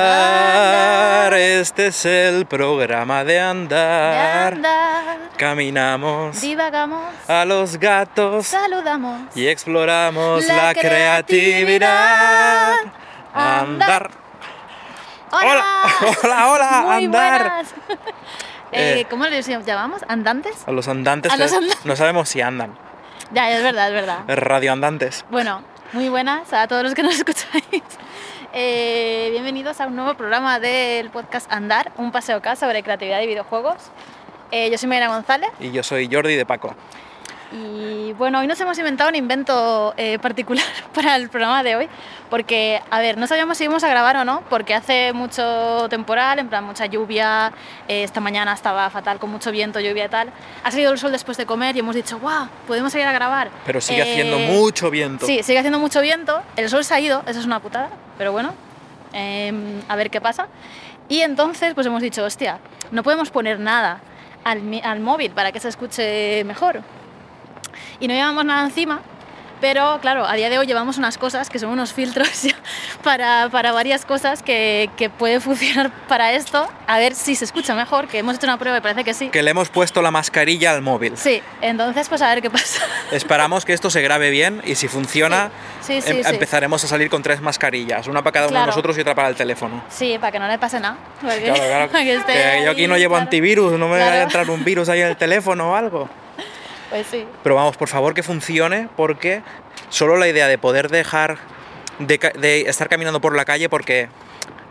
Andar, este es el programa de De andar. Caminamos divagamos, a los gatos saludamos. y exploramos la, La creatividad. creatividad. Andar. ¡Hola! hola, hola, Muy andar. buenas. Eh, Eh, ¿Cómo les llamamos? ¿Andantes? A los andantes, A los andantes. no sabemos si andan. Ya, es verdad, es verdad. Radioandantes. Bueno, muy buenas a todos los que nos escucháis. Eh, bienvenidos a un nuevo programa del podcast Andar, un paseo acá sobre creatividad y videojuegos. Eh, yo soy Mariana González Y yo soy Jordi de Paco. Y bueno, hoy nos hemos inventado un invento eh, particular para el programa de hoy, porque, a ver, no sabíamos si íbamos a grabar o no, porque hace mucho temporal, en plan mucha lluvia, eh, esta mañana estaba fatal con mucho viento, lluvia y tal. Ha salido el sol después de comer y hemos dicho, guau, podemos ir a grabar. Pero sigue haciendo Eh, mucho viento. Sí, sigue haciendo mucho viento, el sol se ha ido, eso es una putada, pero bueno, em, a ver qué pasa. Y entonces pues hemos dicho, hostia, no podemos poner nada al móvil para que se escuche mejor. Y no llevamos nada encima, pero claro, a día de hoy llevamos unas cosas que son unos filtros para, para varias cosas que, que pueden funcionar para esto, a ver si se escucha mejor, que hemos hecho una prueba y parece que sí. Que le hemos puesto la mascarilla al móvil. Sí, entonces pues a ver qué pasa. Esperamos que esto se grabe bien y si funciona, Sí, sí, em- sí. empezaremos a salir con tres mascarillas, una para cada uno de Claro. nosotros y otra para el teléfono. Sí, para que no le pase nada. porque- Claro, claro. que Que yo aquí ahí, no llevo antivirus, no me Claro. vaya a entrar un virus ahí en el teléfono o algo. Pues sí. Pero vamos, por favor que funcione porque solo la idea de poder dejar de, estar caminando por la calle porque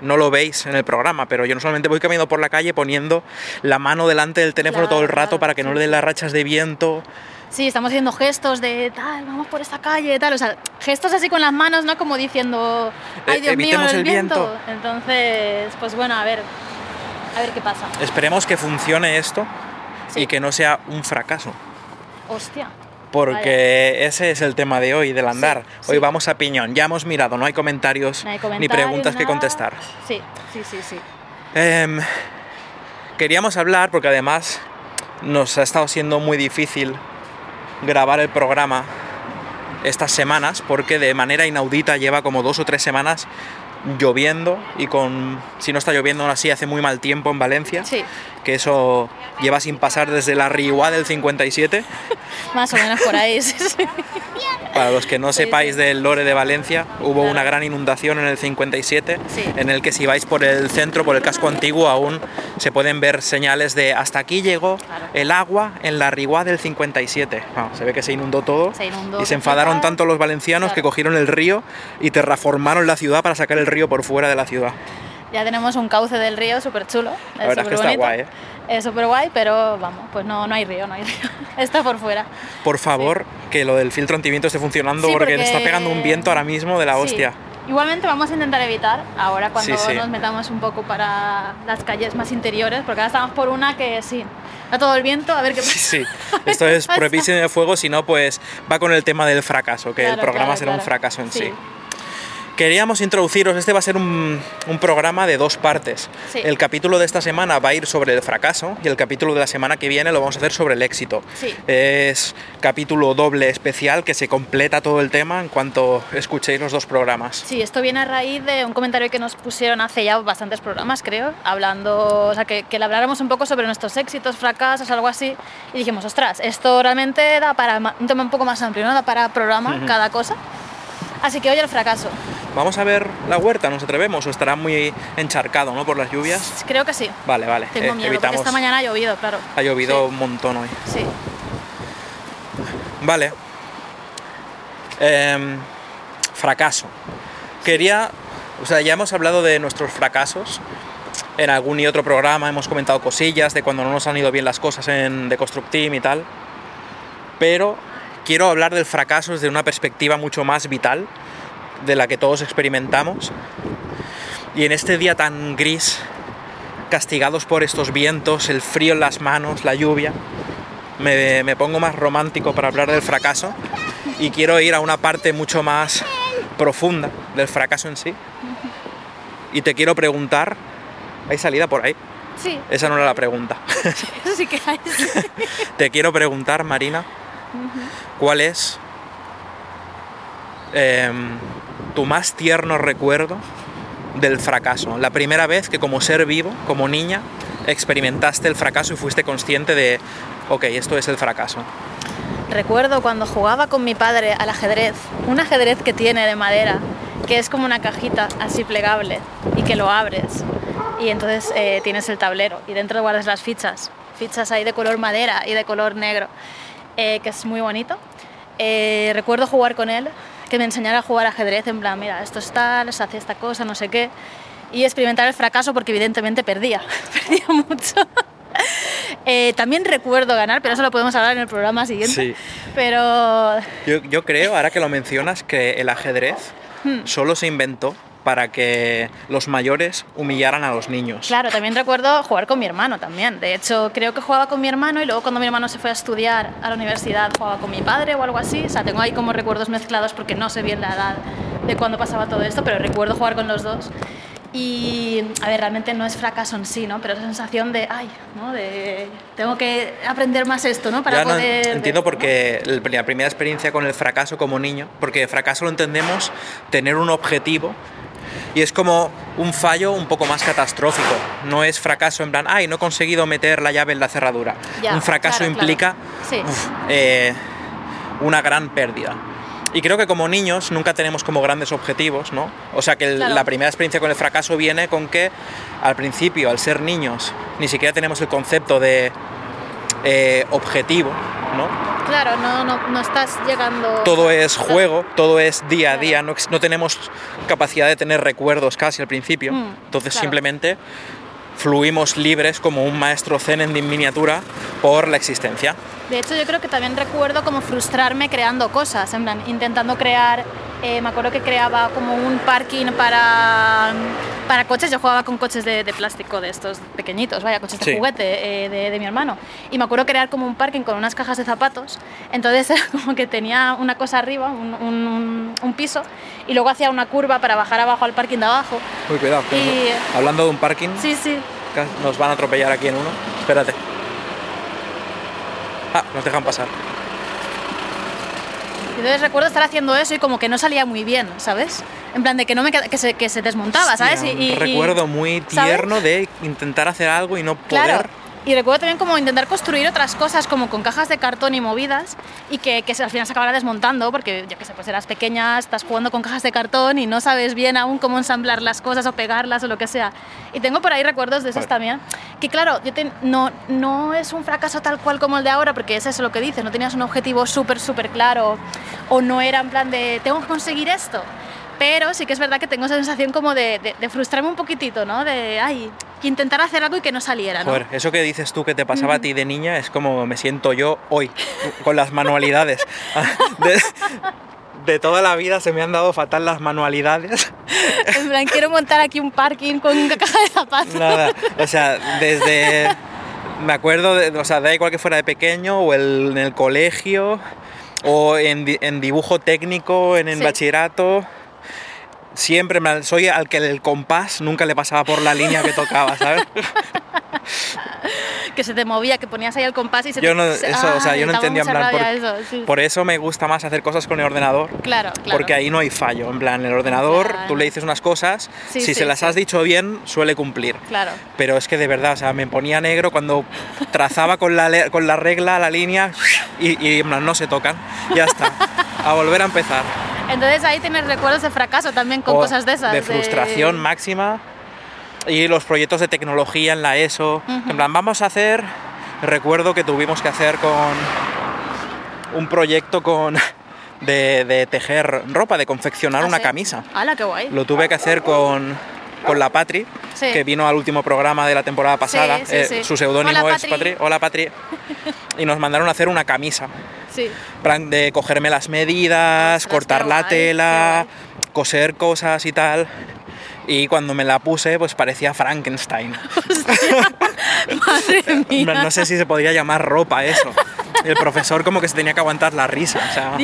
no lo veis en el programa, pero yo no solamente voy caminando por la calle poniendo la mano delante del teléfono Claro, todo el rato claro, para que no le den las rachas de viento. Sí, estamos haciendo gestos de tal, vamos por esta calle, tal. O sea, gestos así con las manos, ¿no? Como diciendo, ay Eh, Dios mío, evitemos el, el viento. Entonces, pues bueno, a ver. A ver qué pasa. Esperemos que funcione esto Sí. y que no sea un fracaso. Hostia. Porque ese es el tema de hoy, del andar. sí. Hoy vamos a piñón, ya hemos mirado, no hay comentarios, No hay ni preguntas que contestar. Sí, sí, sí, sí. Em, queríamos hablar, porque además nos ha estado siendo muy difícil grabar el programa estas semanas, porque de manera inaudita lleva como dos o tres semanas lloviendo y con, si no está lloviendo aún así, hace muy mal tiempo en Valencia, Sí, que eso lleva sin pasar desde la Riuá del 57. más o menos por ahí. sí, sí. Para los que no sepáis del lore de Valencia, hubo Claro. una gran inundación en el 57, Sí. en el que si vais por el centro, por el casco antiguo, aún se pueden ver señales de hasta aquí llegó. El agua en la Riguá del 57. Ah, se ve que se inundó todo Se inundó y se enfadaron tanto los valencianos que cogieron el río y terraformaron la ciudad para sacar el río por fuera de la ciudad. Ya tenemos un cauce del río súper chulo. La verdad es que está guay, ¿eh? Es súper guay, pero vamos, pues no, no hay río, no hay río. Está por fuera. Por favor, que lo del filtro antiviento esté funcionando Sí, porque, porque- está pegando un viento ahora mismo de la Sí. hostia. Igualmente vamos a intentar evitar ahora cuando Sí, sí. nos metamos un poco para las calles más interiores, porque ahora estamos por una que sí, da todo el viento, a ver qué pasa. Sí, sí. Esto es prohibición de fuego, si no, pues va con el tema del fracaso, que el programa claro, será un fracaso en sí. Queríamos introduciros, este va a ser un, un programa de dos partes. Sí. El capítulo de esta semana va a ir sobre el fracaso y el capítulo de la semana que viene lo vamos a hacer sobre el éxito. Sí. Es capítulo doble especial que se completa todo el tema en cuanto escuchéis los dos programas. Sí, esto viene a raíz de un comentario que nos pusieron hace ya bastantes programas, creo, hablando, o sea, que, que le habláramos un poco sobre nuestros éxitos, fracasos, algo así, y dijimos, ostras, esto realmente da para un tema un poco más amplio, ¿no? Da para programa Ujú. cada cosa. Así que hoy el fracaso. Vamos a ver la huerta, ¿nos atrevemos? ¿O estará muy encharcado, ¿no? Por las lluvias. Creo que sí. Vale, vale. Tengo eh, miedo, porque evitamos. esta mañana ha llovido, claro. Ha llovido Sí. un montón hoy. Sí. Vale. Em, fracaso. Quería. O sea, ya hemos hablado de nuestros fracasos. En algún y otro programa hemos comentado cosillas de cuando no nos han ido bien las cosas en The Construct Team y tal. Pero quiero hablar del fracaso desde una perspectiva mucho más vital de la que todos experimentamos. Y en este día tan gris, castigados por estos vientos, el frío en las manos, la lluvia, me, me pongo más romántico para hablar del fracaso y quiero ir a una parte mucho más profunda del fracaso en sí. Y te quiero preguntar, ¿hay salida por ahí? Sí, Esa no era la pregunta. eso sí que hay. te quiero preguntar, Marina, ¿cuál es em, tu más tierno recuerdo del fracaso? La primera vez que como ser vivo, como niña, experimentaste el fracaso y fuiste consciente de, ok, esto es el fracaso. Recuerdo cuando jugaba con mi padre al ajedrez, un ajedrez que tiene de madera, que es como una cajita así plegable y que lo abres y entonces eh, tienes el tablero y dentro guardas las fichas, fichas ahí de color madera y de color negro, eh, que es muy bonito. Eh, recuerdo jugar con él, que me enseñara a jugar ajedrez en plan, mira, esto es tal, se hace esta cosa, no sé qué, y experimentar el fracaso porque evidentemente perdía, perdía mucho. Eh, también recuerdo ganar, pero eso lo podemos hablar en el programa siguiente. Sí. Pero Yo, yo creo, ahora que lo mencionas, que el ajedrez Hmm. solo se inventó para que los mayores humillaran a los niños. claro, también recuerdo jugar con mi hermano también. De hecho, creo que jugaba con mi hermano y luego cuando mi hermano se fue a estudiar a la universidad jugaba con mi padre o algo así. O sea, tengo ahí como recuerdos mezclados porque no sé bien la edad de cuando pasaba todo esto, pero recuerdo jugar con los dos. Y, a ver, realmente no es fracaso en sí, ¿no? Pero esa sensación de, ay, ¿no? De, tengo que aprender más esto, ¿no? Para Ya no poder... entiendo porque la primera experiencia con el fracaso como niño, porque fracaso lo entendemos tener un objetivo y es como un fallo un poco más catastrófico. No es fracaso en plan, ay, no he conseguido meter la llave en la cerradura. Ya, un fracaso claro, claro. implica Sí. uf, eh, una gran pérdida. Y creo que como niños nunca tenemos como grandes objetivos, ¿no? O sea que el- Claro. la primera experiencia con el fracaso viene con que al principio, al ser niños, ni siquiera tenemos el concepto de eh, objetivo, ¿no? Claro, no, no, no estás llegando... Todo es juego, todo es día a Claro. día, no, no tenemos capacidad de tener recuerdos casi al principio. Mm, Entonces claro. simplemente fluimos libres como un maestro zen en miniatura por la existencia. De hecho, yo creo que también recuerdo como frustrarme creando cosas, en plan, intentando crear, eh, me acuerdo que creaba como un parking para, para coches, yo jugaba con coches de, de plástico de estos pequeñitos, vaya, coches de Sí. juguete eh, de, de mi hermano. Y me acuerdo crear como un parking con unas cajas de zapatos, entonces era como que tenía una cosa arriba, un, un- un piso, y luego hacía una curva para bajar abajo al parking de abajo. Uy, cuidado. Y- nos- Hablando de un parking, Sí, sí, nos van a atropellar aquí en uno. Espérate. Ah, nos dejan pasar. Entonces recuerdo estar haciendo eso y como que no salía muy bien, ¿sabes? En plan de que no me que se, que se desmontaba, ¿sabes? Hostia, Y- y- recuerdo muy ¿sabes? tierno de intentar hacer algo y no poder. Claro. Y recuerdo también como intentar construir otras cosas como con cajas de cartón y movidas y que, que al final se acabara desmontando porque yo que sé, pues eras pequeña, estás jugando con cajas de cartón y no sabes bien aún cómo ensamblar las cosas o pegarlas o lo que sea. Y tengo por ahí recuerdos de esos Joder. también. Que claro, yo te- no, no es un fracaso tal cual como el de ahora porque es eso lo que dices, no tenías un objetivo súper, súper claro o no era en plan de tengo que conseguir esto. Pero sí que es verdad que tengo esa sensación como de, de- de frustrarme un poquitito, ¿no? De, ay, que intentar hacer algo y que no saliera, ¿no? Joder, eso que dices tú que te pasaba a ti de niña es como me siento yo hoy, con las manualidades. De, de toda la vida se me han dado fatal las manualidades. En plan, quiero montar aquí un parking con una caja de zapatos. Nada, o sea, desde... Me acuerdo, de, o sea, da igual que fuera de pequeño o el- en el colegio o en, di- en dibujo técnico, en el Sí. bachillerato. Siempre soy al que el compás nunca le pasaba por la línea que tocaba, ¿sabes? Que se te movía, que ponías ahí el compás y se Yo te... no, eso, o sea, yo no entendía en plan, por, eso, sí. por eso me gusta más hacer cosas con el ordenador, Claro, claro. porque ahí no hay fallo. En plan, el ordenador, Claro. tú le dices unas cosas, Sí, si sí, se las has dicho bien, suele cumplir. Claro. Pero es que de verdad, o sea, me ponía negro cuando trazaba con la, con la regla la línea y, y en plan, no se tocan. Ya está. A volver a empezar. Entonces ahí tienes recuerdos de fracaso también con o cosas de esas. De frustración máxima. Y los proyectos de tecnología en la ESO. En plan, vamos a hacer. Recuerdo que tuvimos que hacer con. Un proyecto con. De, de tejer ropa, de confeccionar ¿Ah, una sí? camisa. ¡Hala, qué guay! Lo tuve que hacer con, con la Patri, Sí. que vino al último programa de la temporada pasada. sí, Eh. Su seudónimo es Patri. Patri. Hola Patri. y nos mandaron a hacer una camisa. Sí. de cogerme las medidas, Ostras, cortar la guay, tela, coser cosas y tal. Y cuando me la puse, pues parecía Frankenstein. Madre mía. No, no sé si se podría llamar ropa eso. El profesor como que se tenía que aguantar la risa. O sea,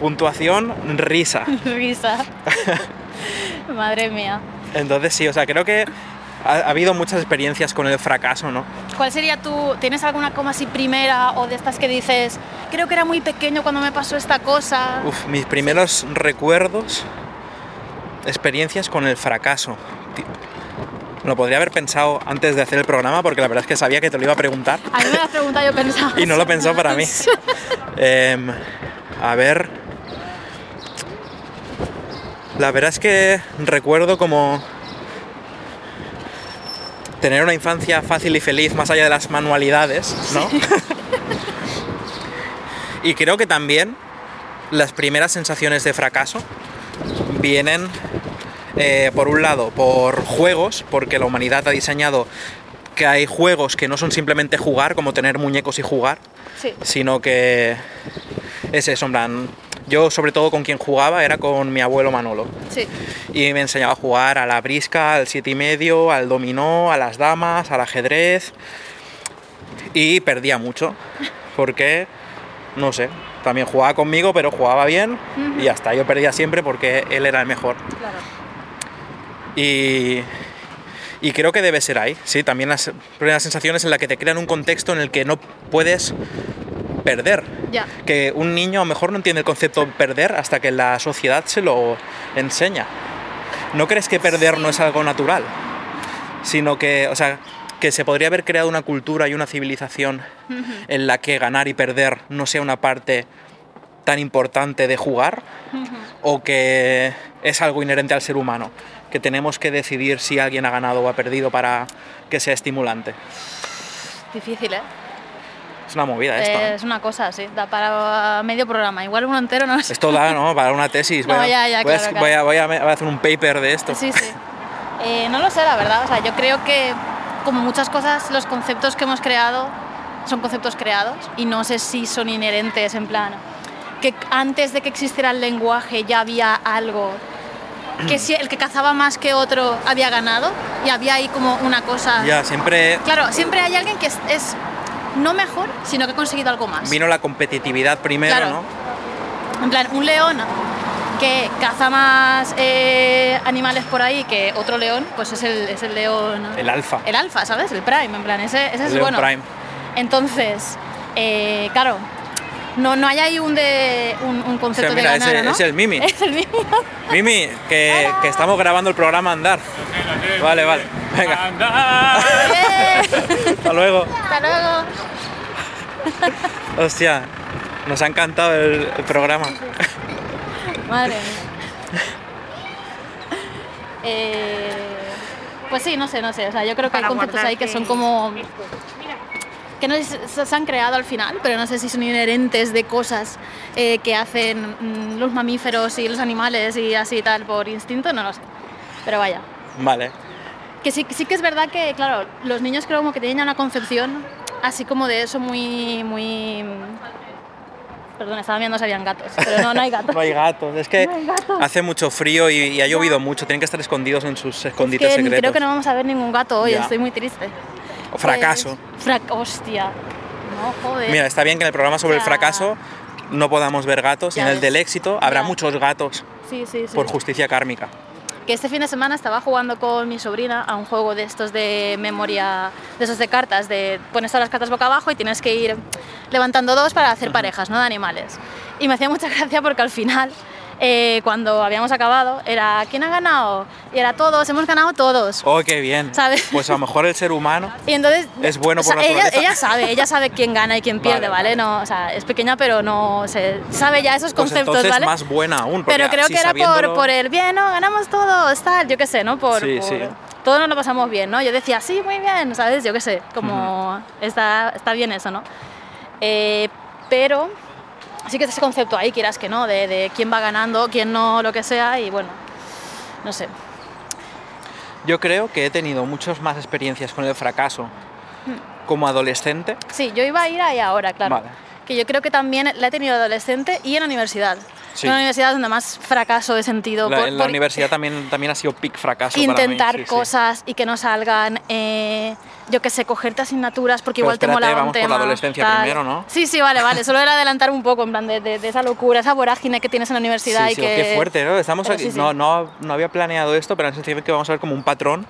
puntuación, risa. Risa. Madre mía. Entonces sí, o sea, creo que ha, ha habido muchas experiencias con el fracaso, ¿no? ¿Cuál sería tu... ¿Tienes alguna como así primera o de estas que dices, creo que era muy pequeño cuando me pasó esta cosa? Uf, mis primeros recuerdos, experiencias con el fracaso. Lo podría haber pensado antes de hacer el programa porque la verdad es que sabía que te lo iba a preguntar A mí me lo has preguntado, yo pensaba. y no lo pensó para mí. Em, a ver. La verdad es que recuerdo como tener una infancia fácil y feliz más allá de las manualidades, ¿no? y creo que también las primeras sensaciones de fracaso vienen, eh, por un lado, por juegos, porque la humanidad ha diseñado que hay juegos que no son simplemente jugar, como tener muñecos y jugar, Sí. sino que es eso, en plan, yo sobre todo con quien jugaba era con mi abuelo Manolo. Sí. Y me enseñaba a jugar a la brisca, al siete y medio, al dominó, a las damas, al ajedrez. Y perdía mucho, porque, no sé, también jugaba conmigo, pero jugaba bien y ya está. Yo perdía siempre porque él era el mejor. Claro. Y, y creo que debe ser ahí, sí, también las primeras sensaciones en las que te crean un contexto en el que no puedes perder. Que un niño a lo mejor no entiende el concepto de perder hasta que la sociedad se lo enseña. ¿No crees que perder no es algo natural? Sino que, o sea, que se podría haber creado una cultura y una civilización en la que ganar y perder no sea una parte tan importante de jugar o que es algo inherente al ser humano, que tenemos que decidir si alguien ha ganado o ha perdido para que sea estimulante. Difícil, ¿eh? Es una movida esto. ¿eh? Es una cosa, sí. Da para medio programa. Igual uno entero no. Esto da, ¿no? Para una tesis. No, bueno, ya, ya, voy, a, claro, voy a- voy a- voy a hacer un paper de esto. Sí, sí. Eh, no lo sé, la verdad. O sea, yo creo que, como muchas cosas, los conceptos que hemos creado son conceptos creados y no sé si son inherentes, en plan, que antes de que existiera el lenguaje ya había algo, que si el que cazaba más que otro había ganado y había ahí como una cosa... Ya, siempre Claro, siempre hay alguien que es, es no mejor, sino que ha conseguido algo más. vino la competitividad primero, Claro. ¿no? En plan, un león que caza más eh, animales por ahí que otro león, pues es el, es el león. El alfa. El alfa, ¿sabes? El prime, en plan, ese, ese El es León bueno. Prime. Entonces, eh, claro, no, no hay ahí un, de, un, un concepto O sea, mira, de ganar, ese- ¿no? es el Mimi. Es el Mimi. Mimi, que, que estamos grabando el programa Andar. Vale, vale. Venga, hasta luego. Hasta luego. Hostia, nos ha encantado el, el programa. Madre mía. Eh, pues sí, no sé, no sé. O sea, yo creo que hay conceptos ahí que son como. que no sé si se se han creado al final, pero no sé si son inherentes de cosas eh, que hacen mm, los mamíferos y los animales y así y tal por instinto, no lo sé. Pero vaya. Vale. Que sí, sí que es verdad que, claro, los niños creo como que tienen ya una concepción así como de eso muy. muy Perdón, estaba viendo si habían gatos, pero no, no hay gatos. No hay gatos. Es que No hay gatos. hace mucho frío y, y ha llovido mucho. Tienen que estar escondidos en sus escondites Es que secretos. creo que no vamos a ver ningún gato hoy, Ya. estoy muy triste. O fracaso. Pues, frac- hostia. No, joder. Mira, está bien que en el programa sobre el fracaso no podamos ver gatos y en el ves. del éxito habrá muchos gatos sí, sí, sí. por justicia kármica. Que este fin de semana estaba jugando con mi sobrina a un juego de estos de memoria, de esos de cartas, de pones todas las cartas boca abajo y tienes que ir levantando dos para hacer parejas, ¿no? De animales. Y me hacía mucha gracia porque al final eh, cuando habíamos acabado, era ¿quién ha ganado? Y era todos, hemos ganado todos. Oh, qué bien. ¿Sabes? Pues a lo mejor el ser humano Y entonces Es bueno o sea, por ella, ella sabe, ella sabe quién gana y quién pierde, Vale, ¿vale? No, o sea, es pequeña pero no se sabe ya esos pues conceptos, entonces ¿vale? más buena aún. Pero creo que era por, por el bien, ¿no? Ganamos todos, tal, yo qué sé, ¿no? Por, Sí, por- sí. Todos nos lo pasamos bien, ¿no? Yo decía, sí, muy bien, ¿sabes? Yo qué sé, como está, está bien eso, ¿no? Eh, pero sí que es ese concepto ahí, quieras que no, de, de quién va ganando, quién no, lo que sea, y bueno, no sé. Yo creo que he tenido muchas más experiencias con el fracaso Hmm. como adolescente. Sí, yo iba a ir ahí ahora, claro. Vale. Que yo creo que también la he tenido adolescente y en la universidad. Sí. En la universidad es donde más fracaso he sentido. La, por- en la por universidad también, también ha sido pic fracaso para mí, intentar sí, sí. cosas y que no salgan, eh, yo que sé, cogerte asignaturas porque Pero igual espérate, te molaba un vamos por la tema. adolescencia tal. primero, ¿no? Sí, sí, vale, vale. Solo era adelantar un poco, en plan, de, de- de esa locura, esa vorágine que tienes en la universidad Sí, y sí, que... qué fuerte, ¿no? Estamos aquí, sí, sí. No, no, no había planeado esto, pero en ese sentido que vamos a ver como un patrón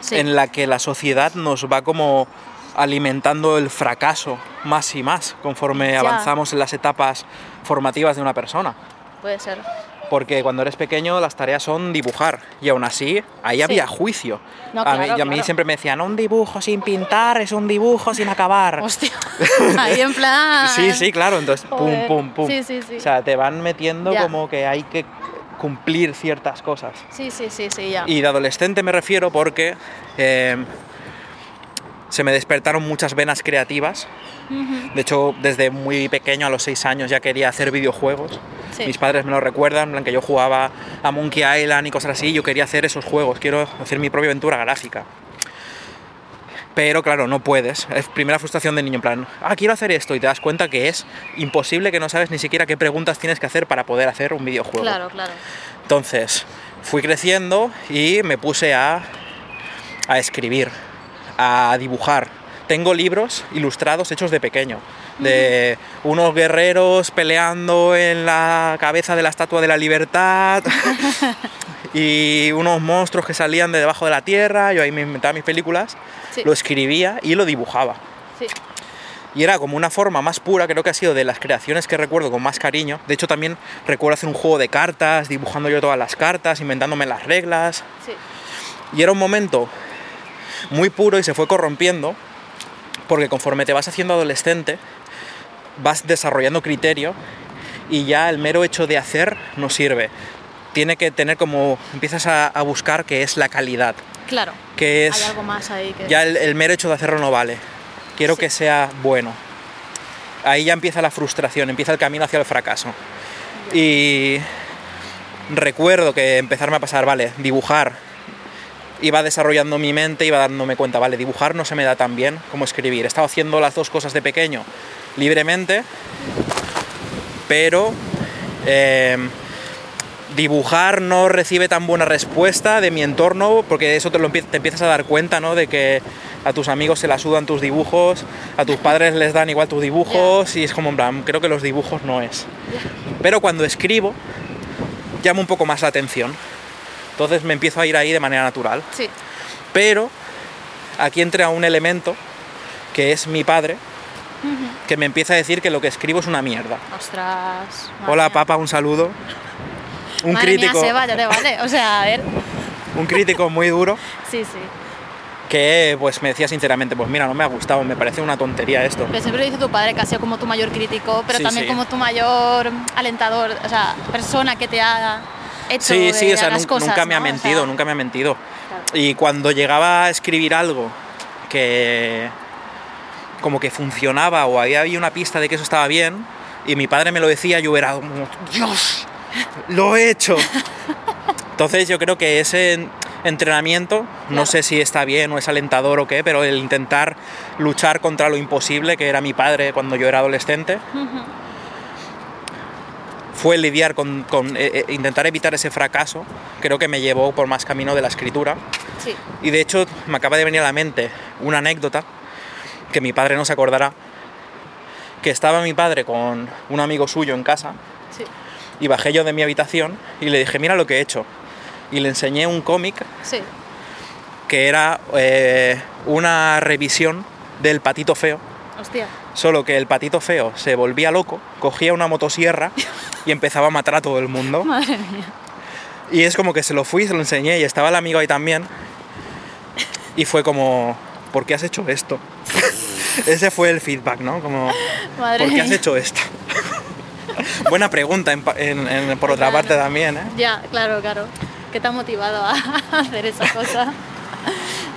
Sí. en la que la sociedad nos va como alimentando el fracaso más y más conforme Ya. avanzamos en las etapas formativas de una persona. Puede ser. Porque cuando eres pequeño las tareas son dibujar y aún así ahí Sí. había juicio. No, a, mí, claro, a mí claro. siempre me decían, un dibujo sin pintar es un dibujo sin acabar. Hostia. Ahí en plan... Sí, sí, claro, entonces pum, Joder. pum, pum. Sí, sí, sí. O sea, te van metiendo Ya. como que hay que cumplir ciertas cosas. Sí, sí, sí, sí, ya. Y de adolescente me refiero porque eh, se me despertaron muchas venas creativas. De hecho, desde muy pequeño, a los 6 años, ya quería hacer videojuegos. Sí. Mis padres me lo recuerdan, en plan que yo jugaba a Monkey Island y cosas así. Yo quería hacer esos juegos, quiero hacer mi propia aventura gráfica. Pero claro, no puedes. Es primera frustración de niño, en plan, ah, quiero hacer esto. Y te das cuenta que es imposible, que no sabes ni siquiera qué preguntas tienes que hacer para poder hacer un videojuego. Claro, claro. Entonces, fui creciendo y me puse a, a escribir, a dibujar. Tengo libros ilustrados hechos de pequeño, de unos guerreros peleando en la cabeza de la Estatua de la Libertad y unos monstruos que salían de debajo de la tierra. Yo ahí me inventaba mis películas, Sí. lo escribía y lo dibujaba. Sí. Y era como una forma más pura, creo que ha sido de las creaciones que recuerdo con más cariño. De hecho, también recuerdo hacer un juego de cartas, dibujando yo todas las cartas, inventándome las reglas. Sí. Y era un momento muy puro y se fue corrompiendo, porque conforme te vas haciendo adolescente, vas desarrollando criterio y ya el mero hecho de hacer no sirve. Tiene que tener como, empiezas a, a buscar que es la calidad, Claro. que es... Hay algo más ahí que... Ya el, el mero hecho de hacerlo no vale. Quiero Sí. que sea bueno. Ahí ya empieza la frustración, empieza el camino hacia el fracaso. Y recuerdo que empezarme a pasar, vale, dibujar. Iba desarrollando mi mente, iba dándome cuenta, vale, dibujar no se me da tan bien como escribir. He estado haciendo las dos cosas de pequeño libremente, pero eh, dibujar no recibe tan buena respuesta de mi entorno, porque eso te, lo te empiezas a dar cuenta, ¿no? De que a tus amigos se la sudan tus dibujos, a tus padres les dan igual tus dibujos, y es como, en plan, creo que los dibujos no es. Pero cuando escribo, llama un poco más la atención. Entonces me empiezo a ir ahí de manera natural. Sí. Pero aquí entra un elemento que es mi padre, que me empieza a decir que lo que escribo es una mierda. Ostras. Hola mía. papá, un saludo. Un Madre crítico, Mía, Seba, ya te vale. O sea, a ver. un crítico muy duro Sí, sí. que pues me decía sinceramente, pues mira, no me ha gustado, me parece una tontería esto. Pero siempre lo dice tu padre que ha sido como tu mayor crítico, pero Sí, también sí. como tu mayor alentador, o sea, persona que te ha hecho Sí, sí, o sea, las nun- cosas, nunca me ha ¿no? O sea, mentido, nunca me ha mentido. claro. Y cuando llegaba a escribir algo que como que funcionaba o había había una pista de que eso estaba bien y mi padre me lo decía, yo era como, Dios, lo he hecho. Entonces yo creo que ese en- entrenamiento, no sé si está bien o es alentador o qué, pero el intentar luchar contra lo imposible, que era mi padre cuando yo era adolescente. Fue lidiar con, con, eh, eh, intentar evitar ese fracaso, creo que me llevó por más camino de la escritura. Sí. Y de hecho me acaba de venir a la mente una anécdota que mi padre no se acordará, que estaba mi padre con un amigo suyo en casa Sí. y bajé yo de mi habitación y le dije, mira lo que he hecho. Y le enseñé un cómic Sí. que era eh, una revisión del Patito Feo Hostia. Solo que el patito feo se volvía loco, cogía una motosierra y empezaba a matar a todo el mundo. Madre mía. Y es como que se lo fui, se lo enseñé y estaba el amigo ahí también. Y fue como, ¿por qué has hecho esto? Ese fue el feedback, ¿no? Como, Madre ¿por qué has hecho esto? Buena pregunta en pa- en- en- por otra Claro. parte también, ¿eh? Ya, claro, claro. ¿Qué te ha motivado a hacer esa cosa?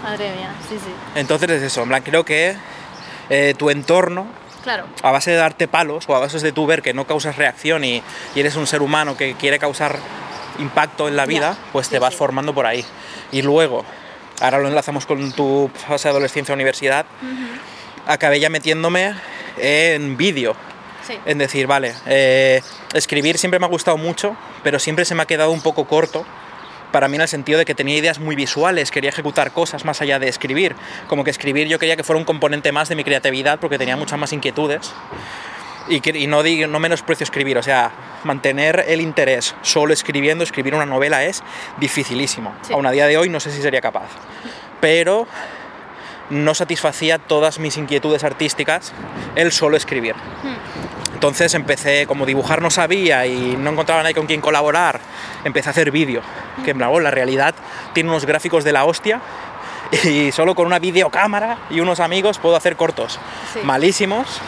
Madre mía, sí, sí. Entonces es eso, en plan, creo que eh, tu entorno, Claro, a base de darte palos o a base de tú ver que no causas reacción y, y eres un ser humano que quiere causar impacto en la vida, pues te sí, vas sí. formando por ahí. Y luego, ahora lo enlazamos con tu fase de adolescencia universidad, acabé ya metiéndome en vídeo. sí. En decir, vale, eh, escribir siempre me ha gustado mucho, pero siempre se me ha quedado un poco corto. Para mí en el sentido de que tenía ideas muy visuales, quería ejecutar cosas más allá de escribir. Como que escribir yo quería que fuera un componente más de mi creatividad porque tenía muchas más inquietudes. Y, que- y no, digo, no menosprecio escribir, o sea, mantener el interés solo escribiendo, escribir una novela es dificilísimo. Sí. Aún a día de hoy no sé si sería capaz. Pero no satisfacía todas mis inquietudes artísticas el solo escribir. Entonces empecé, como dibujar no sabía y no encontraba nadie con quien colaborar, empecé a hacer vídeo. Que en oh, la realidad tiene unos gráficos de la hostia y solo con una videocámara y unos amigos puedo hacer cortos. Sí. Malísimos,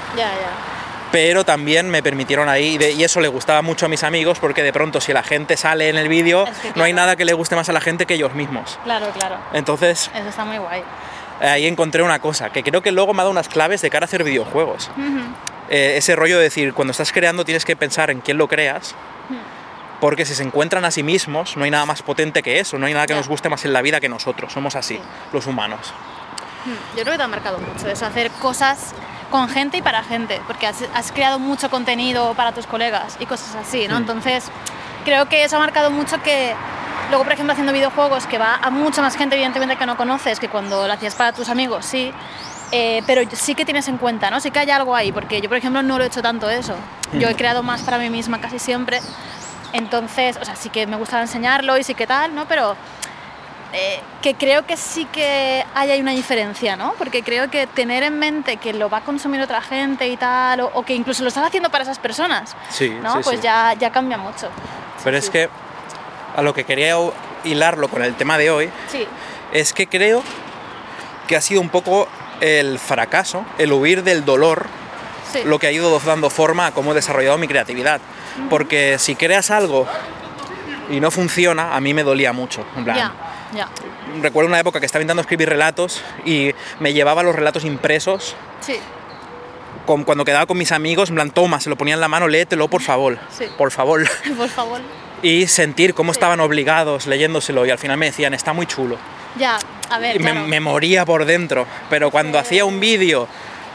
pero también me permitieron ahí y eso le gustaba mucho a mis amigos porque de pronto si la gente sale en el vídeo Es que no hay nada que le guste más a la gente que ellos mismos. Claro, claro. Entonces Eso está muy guay. ahí encontré una cosa que creo que luego me ha dado unas claves de cara a hacer videojuegos. Eh, ese rollo de decir, cuando estás creando tienes que pensar en quién lo creas, porque si se encuentran a sí mismos, no hay nada más potente que eso, no hay nada que nos guste más en la vida que nosotros, somos así, Sí. los humanos. Yo creo que te ha marcado mucho eso, hacer cosas con gente y para gente, porque has, has creado mucho contenido para tus colegas y cosas así, ¿no? Mm. Entonces, creo que eso ha marcado mucho que luego, por ejemplo, haciendo videojuegos, que va a mucha más gente, evidentemente, que no conoces, que cuando lo hacías para tus amigos, sí. eh, pero sí que tienes en cuenta, ¿no? Sí que hay algo ahí, porque yo, por ejemplo, no lo he hecho tanto eso. Yo he creado más para mí misma casi siempre. Entonces, o sea, sí que me gustaba enseñarlo y sí que tal, ¿no? Pero eh, que creo que sí que hay una diferencia, ¿no? Porque creo que tener en mente que lo va a consumir otra gente y tal, o, o que incluso lo estás haciendo para esas personas, Sí, ¿no? sí, pues sí. Ya, ya cambia mucho. Pero es que a lo que quería hilarlo con el tema de hoy es que creo que ha sido un poco el fracaso, el huir del dolor, sí. lo que ha ido dando forma a cómo he desarrollado mi creatividad. Porque si creas algo y no funciona, a mí me dolía mucho. En plan, Ya, ya. recuerdo una época que estaba intentando escribir relatos y me llevaba los relatos impresos Sí, con, cuando quedaba con mis amigos, en plan, toma, se lo ponía en la mano, léetelo, por favor, Sí. por favor. por favor. Y sentir cómo Sí. estaban obligados leyéndoselo y al final me decían, está muy chulo. Ya, a ver, Y me, claro. me moría por dentro. Pero cuando Sí. hacía un vídeo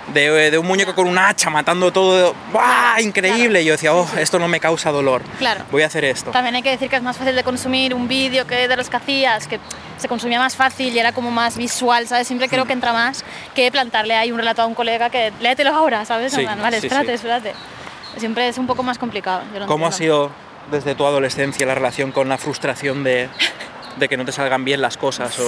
de, de un muñeco con un hacha matando todo, ¡buah! Increíble. Claro. Yo decía, oh, esto no me causa dolor. Claro. Voy a hacer esto. También hay que decir que es más fácil de consumir un vídeo que de los que hacías, que se consumía más fácil y era como más visual, ¿sabes? Siempre Hmm. creo que entra más que plantarle ahí un relato a un colega que léetelo ahora, ¿sabes? Sí, vale, sí, espérate, sí. espérate. Siempre es un poco más complicado. yo lo ¿Cómo ha sido desde tu adolescencia la relación con la frustración de, de que no te salgan bien las cosas? O...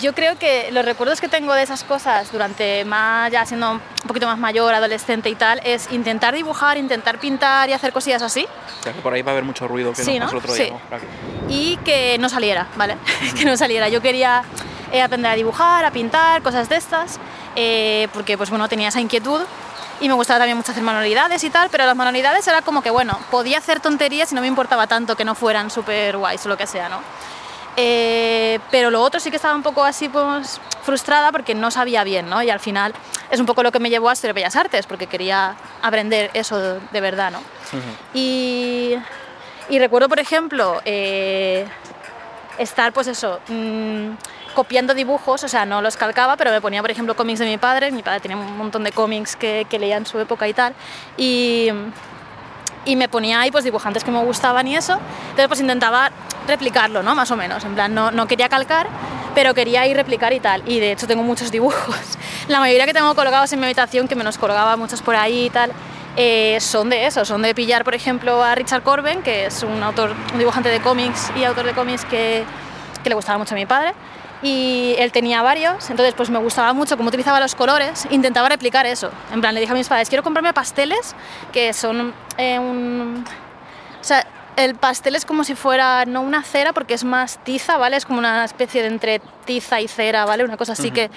Yo creo que los recuerdos que tengo de esas cosas durante más, ya siendo un poquito más mayor, adolescente y tal, es intentar dibujar, intentar pintar y hacer cosillas así O sea, que por ahí va a haber mucho ruido que Sí, nos ¿no? otro día. Sí. y que no saliera, ¿vale? que no saliera. Yo quería eh, aprender a dibujar, a pintar, cosas de estas, eh, porque pues bueno, tenía esa inquietud y me gustaba también mucho hacer manualidades y tal, pero las manualidades era como que bueno, podía hacer tonterías y no me importaba tanto que no fueran súper guays o lo que sea, ¿no? Eh, pero lo otro sí que estaba un poco así pues frustrada porque no sabía bien, ¿no? Y al final es un poco lo que me llevó a estudiar Bellas Artes, porque quería aprender eso de, de verdad, ¿no? Y, y recuerdo, por ejemplo, eh, estar, pues eso, mm, copiando dibujos, o sea, no los calcaba, pero me ponía, por ejemplo, cómics de mi padre. Mi padre tenía un montón de cómics que, que leía en su época y tal. Y, y me ponía ahí pues dibujantes que me gustaban y eso. Entonces pues intentaba replicarlo, ¿no? Más o menos. En plan, no, no quería calcar, pero quería ir replicar y tal. Y de hecho tengo muchos dibujos. La mayoría que tengo colgados en mi habitación, que me los colgaba muchos por ahí y tal, eh, son de eso, son de pillar, por ejemplo, a Richard Corben, que es un autor, un dibujante de cómics y autor de cómics que, que le gustaba mucho a mi padre. Y él tenía varios, entonces pues me gustaba mucho cómo utilizaba los colores, intentaba replicar eso. En plan, le dije a mis padres, quiero comprarme pasteles que son eh, un... O sea, el pastel es como si fuera, no una cera, porque es más tiza, ¿vale? Es como una especie de entre tiza y cera, ¿vale? Una cosa así que,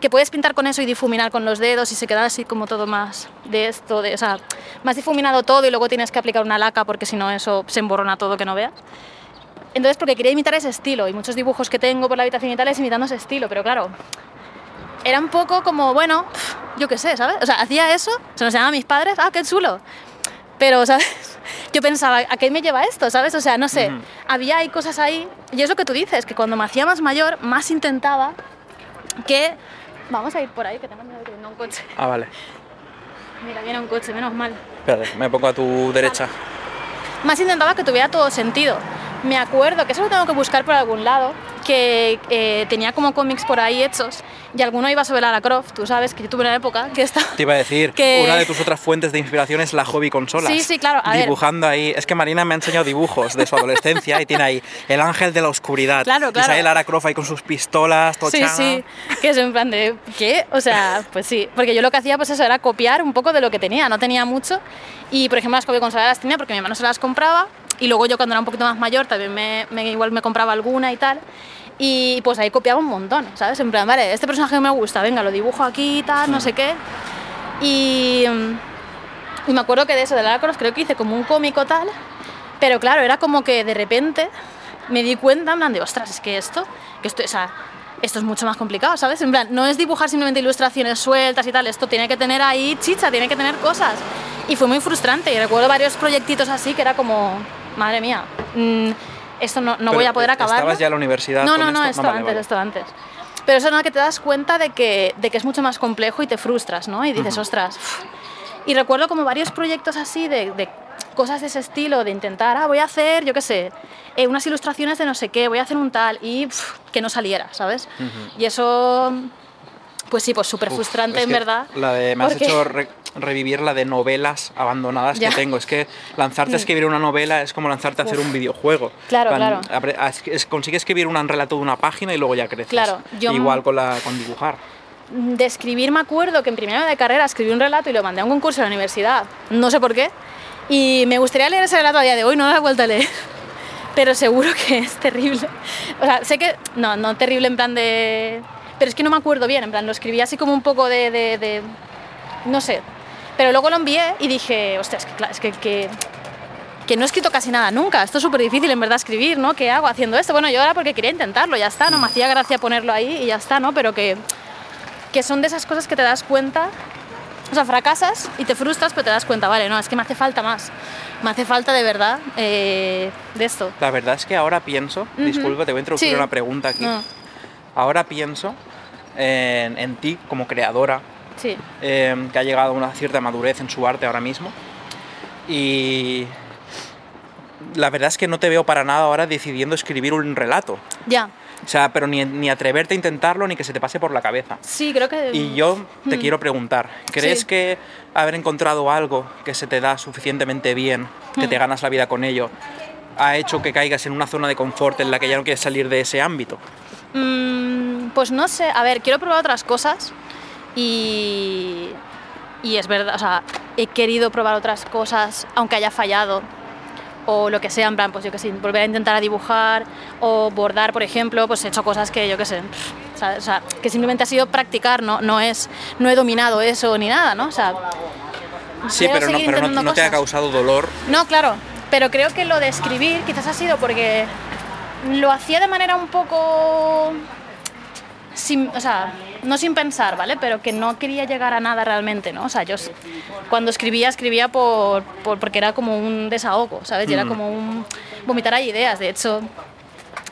que puedes pintar con eso y difuminar con los dedos y se queda así como todo más de esto, de, o sea, más difuminado todo y luego tienes que aplicar una laca porque si no eso se emborrona todo que no veas. Entonces, porque quería imitar ese estilo y muchos dibujos que tengo por la habitación y tal es imitando ese estilo, pero claro, era un poco como, bueno, yo qué sé, ¿sabes? O sea, hacía eso, se nos llamaban mis padres, ah, qué chulo. Pero, ¿sabes? Yo pensaba, ¿a qué me lleva esto? ¿Sabes? O sea, no sé, había hay cosas ahí, y es lo que tú dices, que cuando me hacía más mayor, más intentaba que... Vamos a ir por ahí, que tengo miedo de que venga un coche. Ah, vale. Mira, viene un coche, menos mal. Espérate, me pongo a tu derecha. Más intentaba que tuviera todo sentido. Me acuerdo, que eso lo tengo que buscar por algún lado, que eh, tenía como cómics por ahí hechos y alguno iba sobre Lara Croft, tú sabes que yo tuve una época que estaba... Te iba a decir, Que- una de tus otras fuentes de inspiración es la hobby consolas. Sí, sí, claro, a ver. Dibujando ahí. Es que Marina me ha enseñado dibujos de su adolescencia y tiene ahí el ángel de la oscuridad. Claro, Y claro. sale Lara Croft ahí con sus pistolas, Sí, tochana. sí, que es en plan de, ¿qué? O sea, pues sí, porque yo lo que hacía pues eso era copiar un poco de lo que tenía, no tenía mucho y por ejemplo las copia consolas las tenía porque mi hermano se las compraba y luego yo cuando era un poquito más mayor también me, me- igual me compraba alguna y tal y pues ahí copiaba un montón, ¿sabes? En plan, vale, este personaje me gusta, venga, lo dibujo aquí y tal, no sé qué y, mm, y me acuerdo que de eso, de Lara Croft, creo que hice como un cómico tal, pero claro, era como que de repente me di cuenta, en plan de, ostras, es que esto, que esto, o sea, esto es mucho más complicado, ¿sabes? En plan, no es dibujar simplemente ilustraciones sueltas y tal, esto tiene que tener ahí chicha, tiene que tener cosas. Y fue muy frustrante, y recuerdo varios proyectitos así que era como, madre mía, mm, esto no, no voy a poder acabar. ¿Estabas ya en la universidad No, no, no, esto? esto vale, antes, vale. esto antes. Pero eso es nada que te das cuenta de que, de que es mucho más complejo y te frustras, ¿no? Y dices, ostras. uf". Y recuerdo como varios proyectos así de, de cosas de ese estilo, de intentar, ah, voy a hacer, yo qué sé, eh, unas ilustraciones de no sé qué, voy a hacer un tal, y uf, que no saliera, ¿sabes? Y eso, pues sí, pues súper frustrante, en verdad. La de, me has porque- hecho re- revivir la de novelas abandonadas Ya. Mm. que tengo. Es que lanzarte a escribir una novela es como lanzarte a hacer un videojuego. Claro, plan, claro. es- Consigue escribir un relato de una página y luego ya creces. Claro, yo- Igual con, la, con dibujar. de escribir me acuerdo que en primero de carrera escribí un relato y lo mandé a un concurso en la universidad, no sé por qué, y me gustaría leer ese relato a día de hoy, no lo he vuelto a leer, pero seguro que es terrible. O sea, sé que, no, no terrible en plan de... Pero es que no me acuerdo bien, en plan, lo escribí así como un poco de... de- de- no sé, pero luego lo envié y dije, hostia, es que, es que, que, que no he escrito casi nada nunca, esto es súper difícil en verdad escribir, ¿no? ¿Qué hago haciendo esto? Bueno, yo era porque quería intentarlo, ya está, no me hacía gracia ponerlo ahí y ya está, ¿no? Pero que que son de esas cosas que te das cuenta, o sea, fracasas y te frustras, pero te das cuenta, vale, no, es que me hace falta más, me hace falta de verdad eh, de esto. La verdad es que ahora pienso, disculpa, te voy a introducir Sí. una pregunta aquí. No, Ahora pienso en, en ti como creadora, sí, eh, que ha llegado a una cierta madurez en su arte ahora mismo. Y la verdad es que no te veo para nada ahora decidiendo escribir un relato. ya, O sea, pero ni, ni atreverte a intentarlo ni que se te pase por la cabeza. sí, creo que... Y yo te Mm. quiero preguntar, ¿crees Sí. que haber encontrado algo que se te da suficientemente bien, que Mm. te ganas la vida con ello, ha hecho que caigas en una zona de confort en la que ya no quieres salir de ese ámbito? Mm, pues no sé, a ver, quiero probar otras cosas y, y es verdad, o sea, he querido probar otras cosas aunque haya fallado o lo que sea, en plan, pues yo que sé, volver a intentar a dibujar o bordar, por ejemplo, pues he hecho cosas que yo que sé, o sea, que simplemente ha sido practicar, no, no es, no he dominado eso ni nada, ¿no? O sea, Sí, pero, no, pero no, te ha causado dolor. No, claro, pero creo que lo de escribir quizás ha sido porque lo hacía de manera un poco sin, o sea, no sin pensar, ¿vale? Pero que no quería llegar a nada realmente, ¿no? O sea, yo cuando escribía, escribía por, por- porque era como un desahogo, ¿sabes? Y era Mm. como un vomitar ahí ideas. De hecho,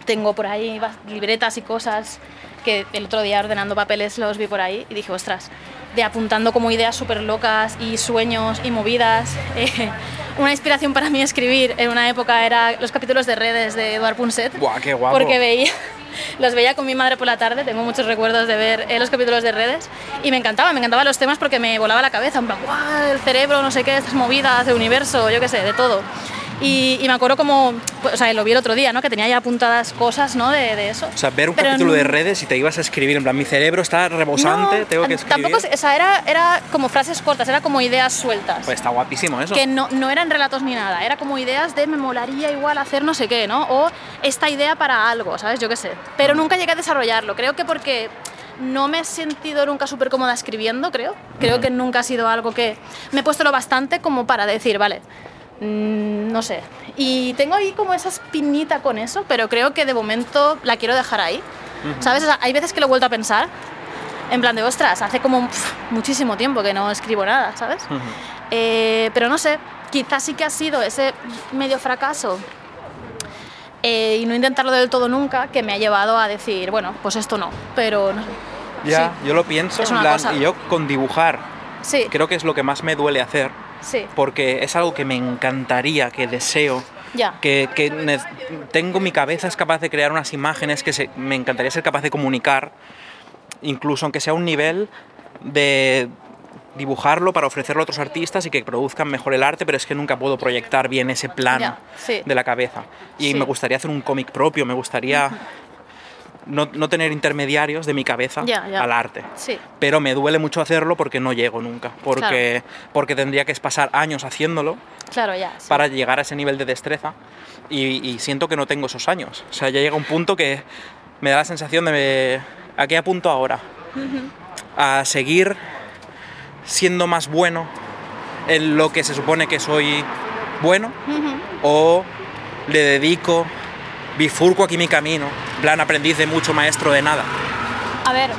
tengo por ahí libretas y cosas que el otro día ordenando papeles los vi por ahí y dije, ostras, de apuntando como ideas súper locas y sueños y movidas. Eh, una inspiración para mí escribir en una época era los capítulos de redes de Eduard Punset. Buah, qué guapo. Porque veía, los veía con mi madre por la tarde, tengo muchos recuerdos de ver eh, los capítulos de redes y me encantaba, me encantaban los temas porque me volaba la cabeza, en plan, "Guau, el cerebro, no sé qué, estas movidas, el universo, yo qué sé, de todo. Y, y me acuerdo como, pues, o sea, lo vi el otro día, ¿no? Que tenía ya apuntadas cosas, ¿no? De, de eso. O sea, ver un Pero capítulo de no- redes y te ibas a escribir, en plan, mi cerebro está rebosante, No, tengo que escribir. Tampoco, o sea, era, era como frases cortas, era como ideas sueltas. Pues está guapísimo eso. que no, no eran relatos ni nada, era como ideas de me molaría igual hacer no sé qué, ¿no? O esta idea para algo, ¿sabes? Yo qué sé. Pero nunca llegué a desarrollarlo, creo que porque no me he sentido nunca súper cómoda escribiendo, creo. Creo Ujú. que nunca ha sido algo que me he puesto lo bastante como para decir, vale, mm, no sé. Y tengo ahí como esa espinita con eso, pero creo que de momento la quiero dejar ahí. ¿Sabes? O sea, hay veces que lo he vuelto a pensar, en plan de, ostras, hace como muchísimo tiempo que no escribo nada, ¿sabes? Eh, pero no sé, quizás sí que ha sido ese medio fracaso eh, y no intentarlo del todo nunca que me ha llevado a decir, bueno, pues esto no, pero no sé. Ya, Sí. yo lo pienso, en plan, y yo con dibujar, Sí, creo que es lo que más me duele hacer, sí, porque es algo que me encantaría, que deseo, ya. que, que tengo mi cabeza es capaz de crear unas imágenes que se- me encantaría ser capaz de comunicar, incluso aunque sea un nivel de dibujarlo para ofrecerlo a otros artistas y que produzcan mejor el arte, pero es que nunca puedo proyectar bien ese plano sí. de la cabeza. Y Sí. me gustaría hacer un cómic propio, me gustaría no, no tener intermediarios de mi cabeza al arte. Sí, pero me duele mucho hacerlo porque no llego nunca, porque, porque tendría que pasar años haciéndolo claro, sí. para llegar a ese nivel de destreza y, y siento que no tengo esos años. O sea, ya llega un punto que me da la sensación de ¿a qué apunto ahora? A seguir siendo más bueno en lo que se supone que soy bueno o le dedico, bifurco aquí mi camino, plan aprendiz de mucho, maestro de nada. A ver,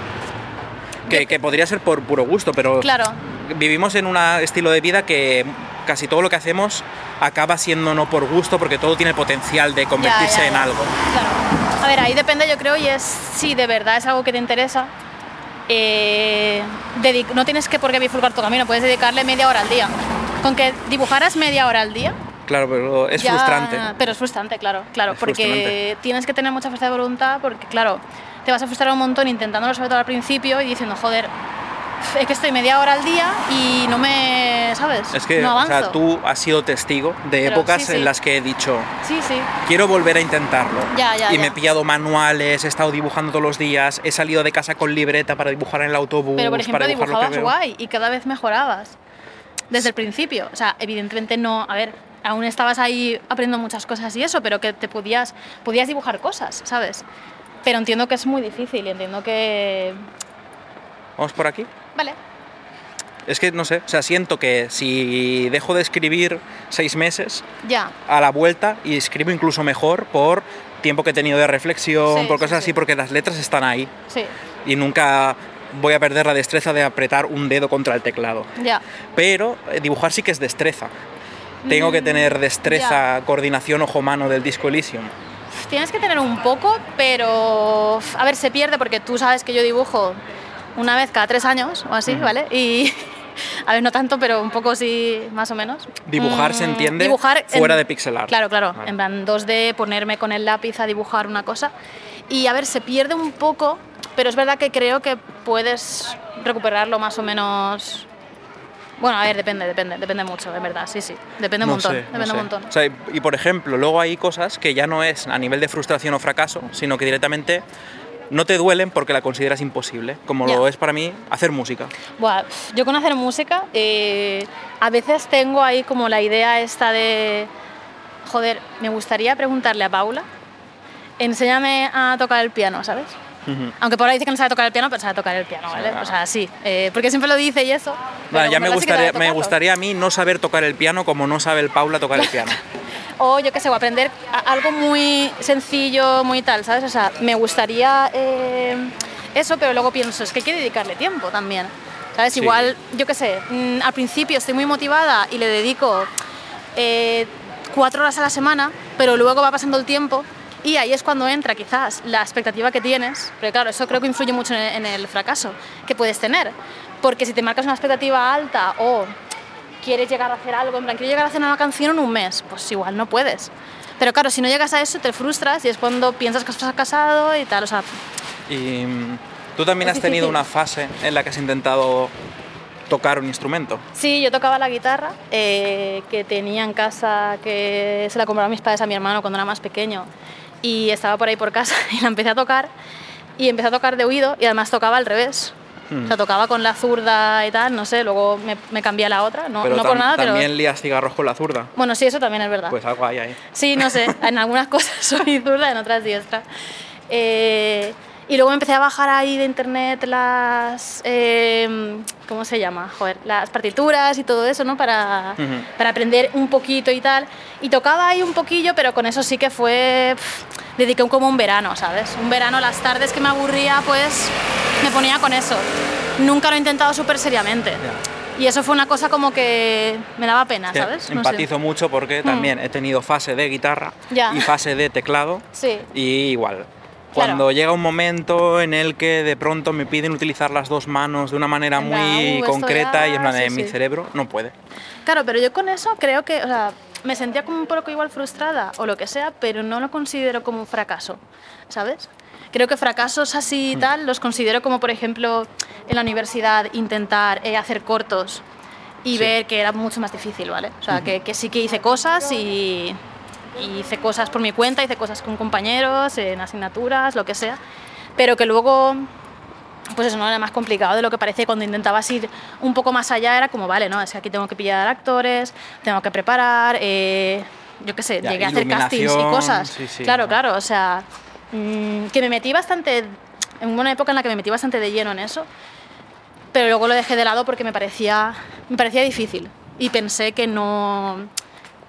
Que, que podría ser por puro gusto, pero claro, vivimos en un estilo de vida que casi todo lo que hacemos acaba siendo no por gusto, porque todo tiene potencial de convertirse Ya, ya, en algo. Claro. A ver, ahí depende, yo creo, y es si de verdad es algo que te interesa. eh, no tienes que por qué bifurcar tu camino, puedes dedicarle media hora al día. Con que dibujaras media hora al día. Claro, pero es ya- frustrante. Pero es frustrante, claro, claro, Es porque frustrante. tienes que tener mucha fuerza de voluntad, porque claro, te vas a frustrar un montón intentándolo sobre todo al principio y diciendo, joder, es que estoy media hora al día y no me, ¿sabes? Es que no o avanzo. sea, tú has sido testigo de Pero épocas sí, sí. en las que he dicho, Sí, sí, quiero volver a intentarlo. Ya, ya, y me he ya. pillado manuales, he estado dibujando todos los días, he salido de casa con libreta para dibujar en el autobús, pero por ejemplo para dibujabas guay y cada vez mejorabas desde el principio. O sea, evidentemente no, a ver, aún estabas ahí aprendiendo muchas cosas y eso, pero que te podías, podías dibujar cosas, ¿sabes? Pero entiendo que es muy difícil y entiendo que... Vamos por aquí. Vale, Es que no sé, o sea, siento que si dejo de escribir seis meses, ya, a la vuelta y escribo incluso mejor por tiempo que he tenido de reflexión, Sí, por cosas sí. así, porque las letras están ahí sí, y nunca voy a perder la destreza de apretar un dedo contra el teclado. ya. Pero eh, dibujar sí que es destreza. Tengo que Mm, tener destreza, coordinación ojo-mano del disco Elysium. Tienes que tener un poco, pero a ver, se pierde porque tú sabes que yo dibujo una vez cada tres años o así. ¿vale? Y a ver, no tanto, pero un poco sí, más o menos. Dibujar se Mm, entiende dibujar en- fuera de pixel art. Claro, claro, Vale. en plan 2D, ponerme con el lápiz a dibujar una cosa. Y a ver, se pierde un poco, pero es verdad que creo que puedes recuperarlo más o menos. Bueno, a ver, depende, depende, depende mucho, en verdad, sí, sí. Depende un No montón, sé, depende un montón. O sea, y, por ejemplo, luego hay cosas que ya no es a nivel de frustración o fracaso, sino que directamente no te duelen porque la consideras imposible, como lo es para mí hacer música. Buah, pf, yo con hacer música, eh, a veces tengo ahí como la idea esta de, joder, me gustaría preguntarle a Paula, enséñame a tocar el piano, ¿sabes? Aunque por ahí dice que no sabe tocar el piano, pero sabe tocar el piano, ¿vale? O sea, sí, eh, porque siempre lo dice y eso. Vale, ya me gustaría, me gustaría a mí no saber tocar el piano como no sabe el Paula tocar el piano. O yo qué sé, o aprender algo muy sencillo, muy tal, ¿sabes? O sea, me gustaría eh, eso, pero luego pienso, es que hay que dedicarle tiempo también. ¿Sabes? Sí. Igual, yo qué sé, mm, al principio estoy muy motivada y le dedico eh, cuatro horas a la semana, pero luego va pasando el tiempo y ahí es cuando entra quizás la expectativa que tienes, pero claro, eso creo que influye mucho en el, fracaso que puedes tener, porque si te marcas una expectativa alta o quieres llegar a hacer algo, en plan, quiero llegar a hacer una canción en un mes, pues igual no puedes. Pero claro, si no llegas a eso te frustras y es cuando piensas que has fracasado y tal, o sea, Y mm, tú también has tenido difícil. una fase en la que has intentado tocar un instrumento. Sí, yo tocaba la guitarra, eh, que tenía en casa, que se la compraron mis padres a mi hermano cuando era más pequeño. Y estaba por ahí por casa y la empecé a tocar. Y empecé a tocar de oído y además tocaba al revés. Mm. O sea, tocaba con la zurda y tal, no sé, luego me, me cambié a la otra. No, pero no por nada, pero... también lías cigarros con la zurda. Bueno, sí, eso también es verdad. Pues algo hay ahí. Sí, no sé, en algunas cosas soy zurda, en otras diestra. Eh, y luego empecé a bajar ahí de internet las. eh, ¿Cómo se llama? Joder, las partituras y todo eso, ¿no? Para, Ujú. para aprender un poquito y tal. Y tocaba ahí un poquillo, pero con eso sí que fue. pff, dediqué como un verano, ¿sabes? Un verano, las tardes que me aburría, pues me ponía con eso. Nunca lo he intentado súper seriamente. Y eso fue una cosa como que me daba pena, ¿sabes? No sé. Mm. empatizo mucho porque también he tenido fase de guitarra Ya. y fase de teclado. Sí. Y igual. Claro. Cuando llega un momento en el que de pronto me piden utilizar las dos manos de una manera En "Uh, muy esto concreta ya", y en plan de sí, mi sí. cerebro no puede. Claro, pero yo con eso creo que, o sea, me sentía como un poco igual frustrada o lo que sea, pero no lo considero como un fracaso, ¿sabes? Creo que fracasos así y tal los considero como, por ejemplo, en la universidad intentar eh, hacer cortos y Sí. ver que era mucho más difícil, ¿vale? O sea, que, que sí que hice cosas y, y hice cosas por mi cuenta, hice cosas con compañeros, en asignaturas, lo que sea, pero que luego pues eso no era más complicado de lo que parece. Cuando intentabas ir un poco más allá era como vale no es que aquí tengo que pillar actores tengo que preparar eh, yo qué sé Ya, llegué a hacer castings y cosas. sí, sí, claro ajá. claro o sea mm, que me metí bastante en una época en la que me metí bastante de lleno en eso pero luego lo dejé de lado porque me parecía me parecía difícil y pensé que no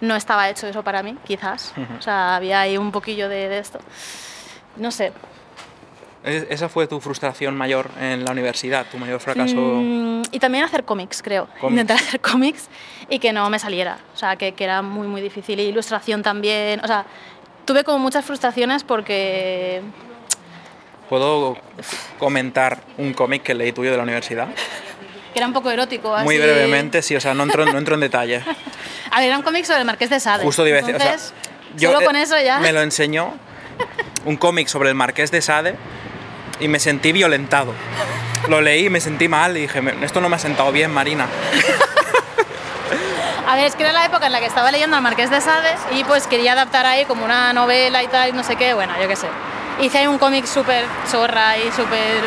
no estaba hecho eso para mí quizás o sea había ahí un poquillo de, de esto no sé Es- Esa fue tu frustración mayor en la universidad, tu mayor fracaso. Mm, y también hacer cómics, creo. Cómics. Intentar hacer cómics y que no me saliera. O sea, que, que era muy, muy difícil. Y ilustración también. O sea, tuve como muchas frustraciones porque... ¿Puedo comentar un cómic que leí tuyo de la universidad? que era un poco erótico. Muy brevemente, sí, o sea, no entro, no entro en detalle. A ver, era un cómic sobre el Marqués de Sade. Justo iba a decir, o sea, Entonces, solo eh, con eso ya... Me lo enseñó un cómic sobre el Marqués de Sade y me sentí violentado. Lo leí y me sentí mal y dije, "Me- esto no me ha sentado bien, Marina. A ver, es que era la época en la que estaba leyendo al Marqués de Sade y pues quería adaptar ahí como una novela y tal, y no sé qué, bueno, yo qué sé. Hice ahí un cómic súper zorra y súper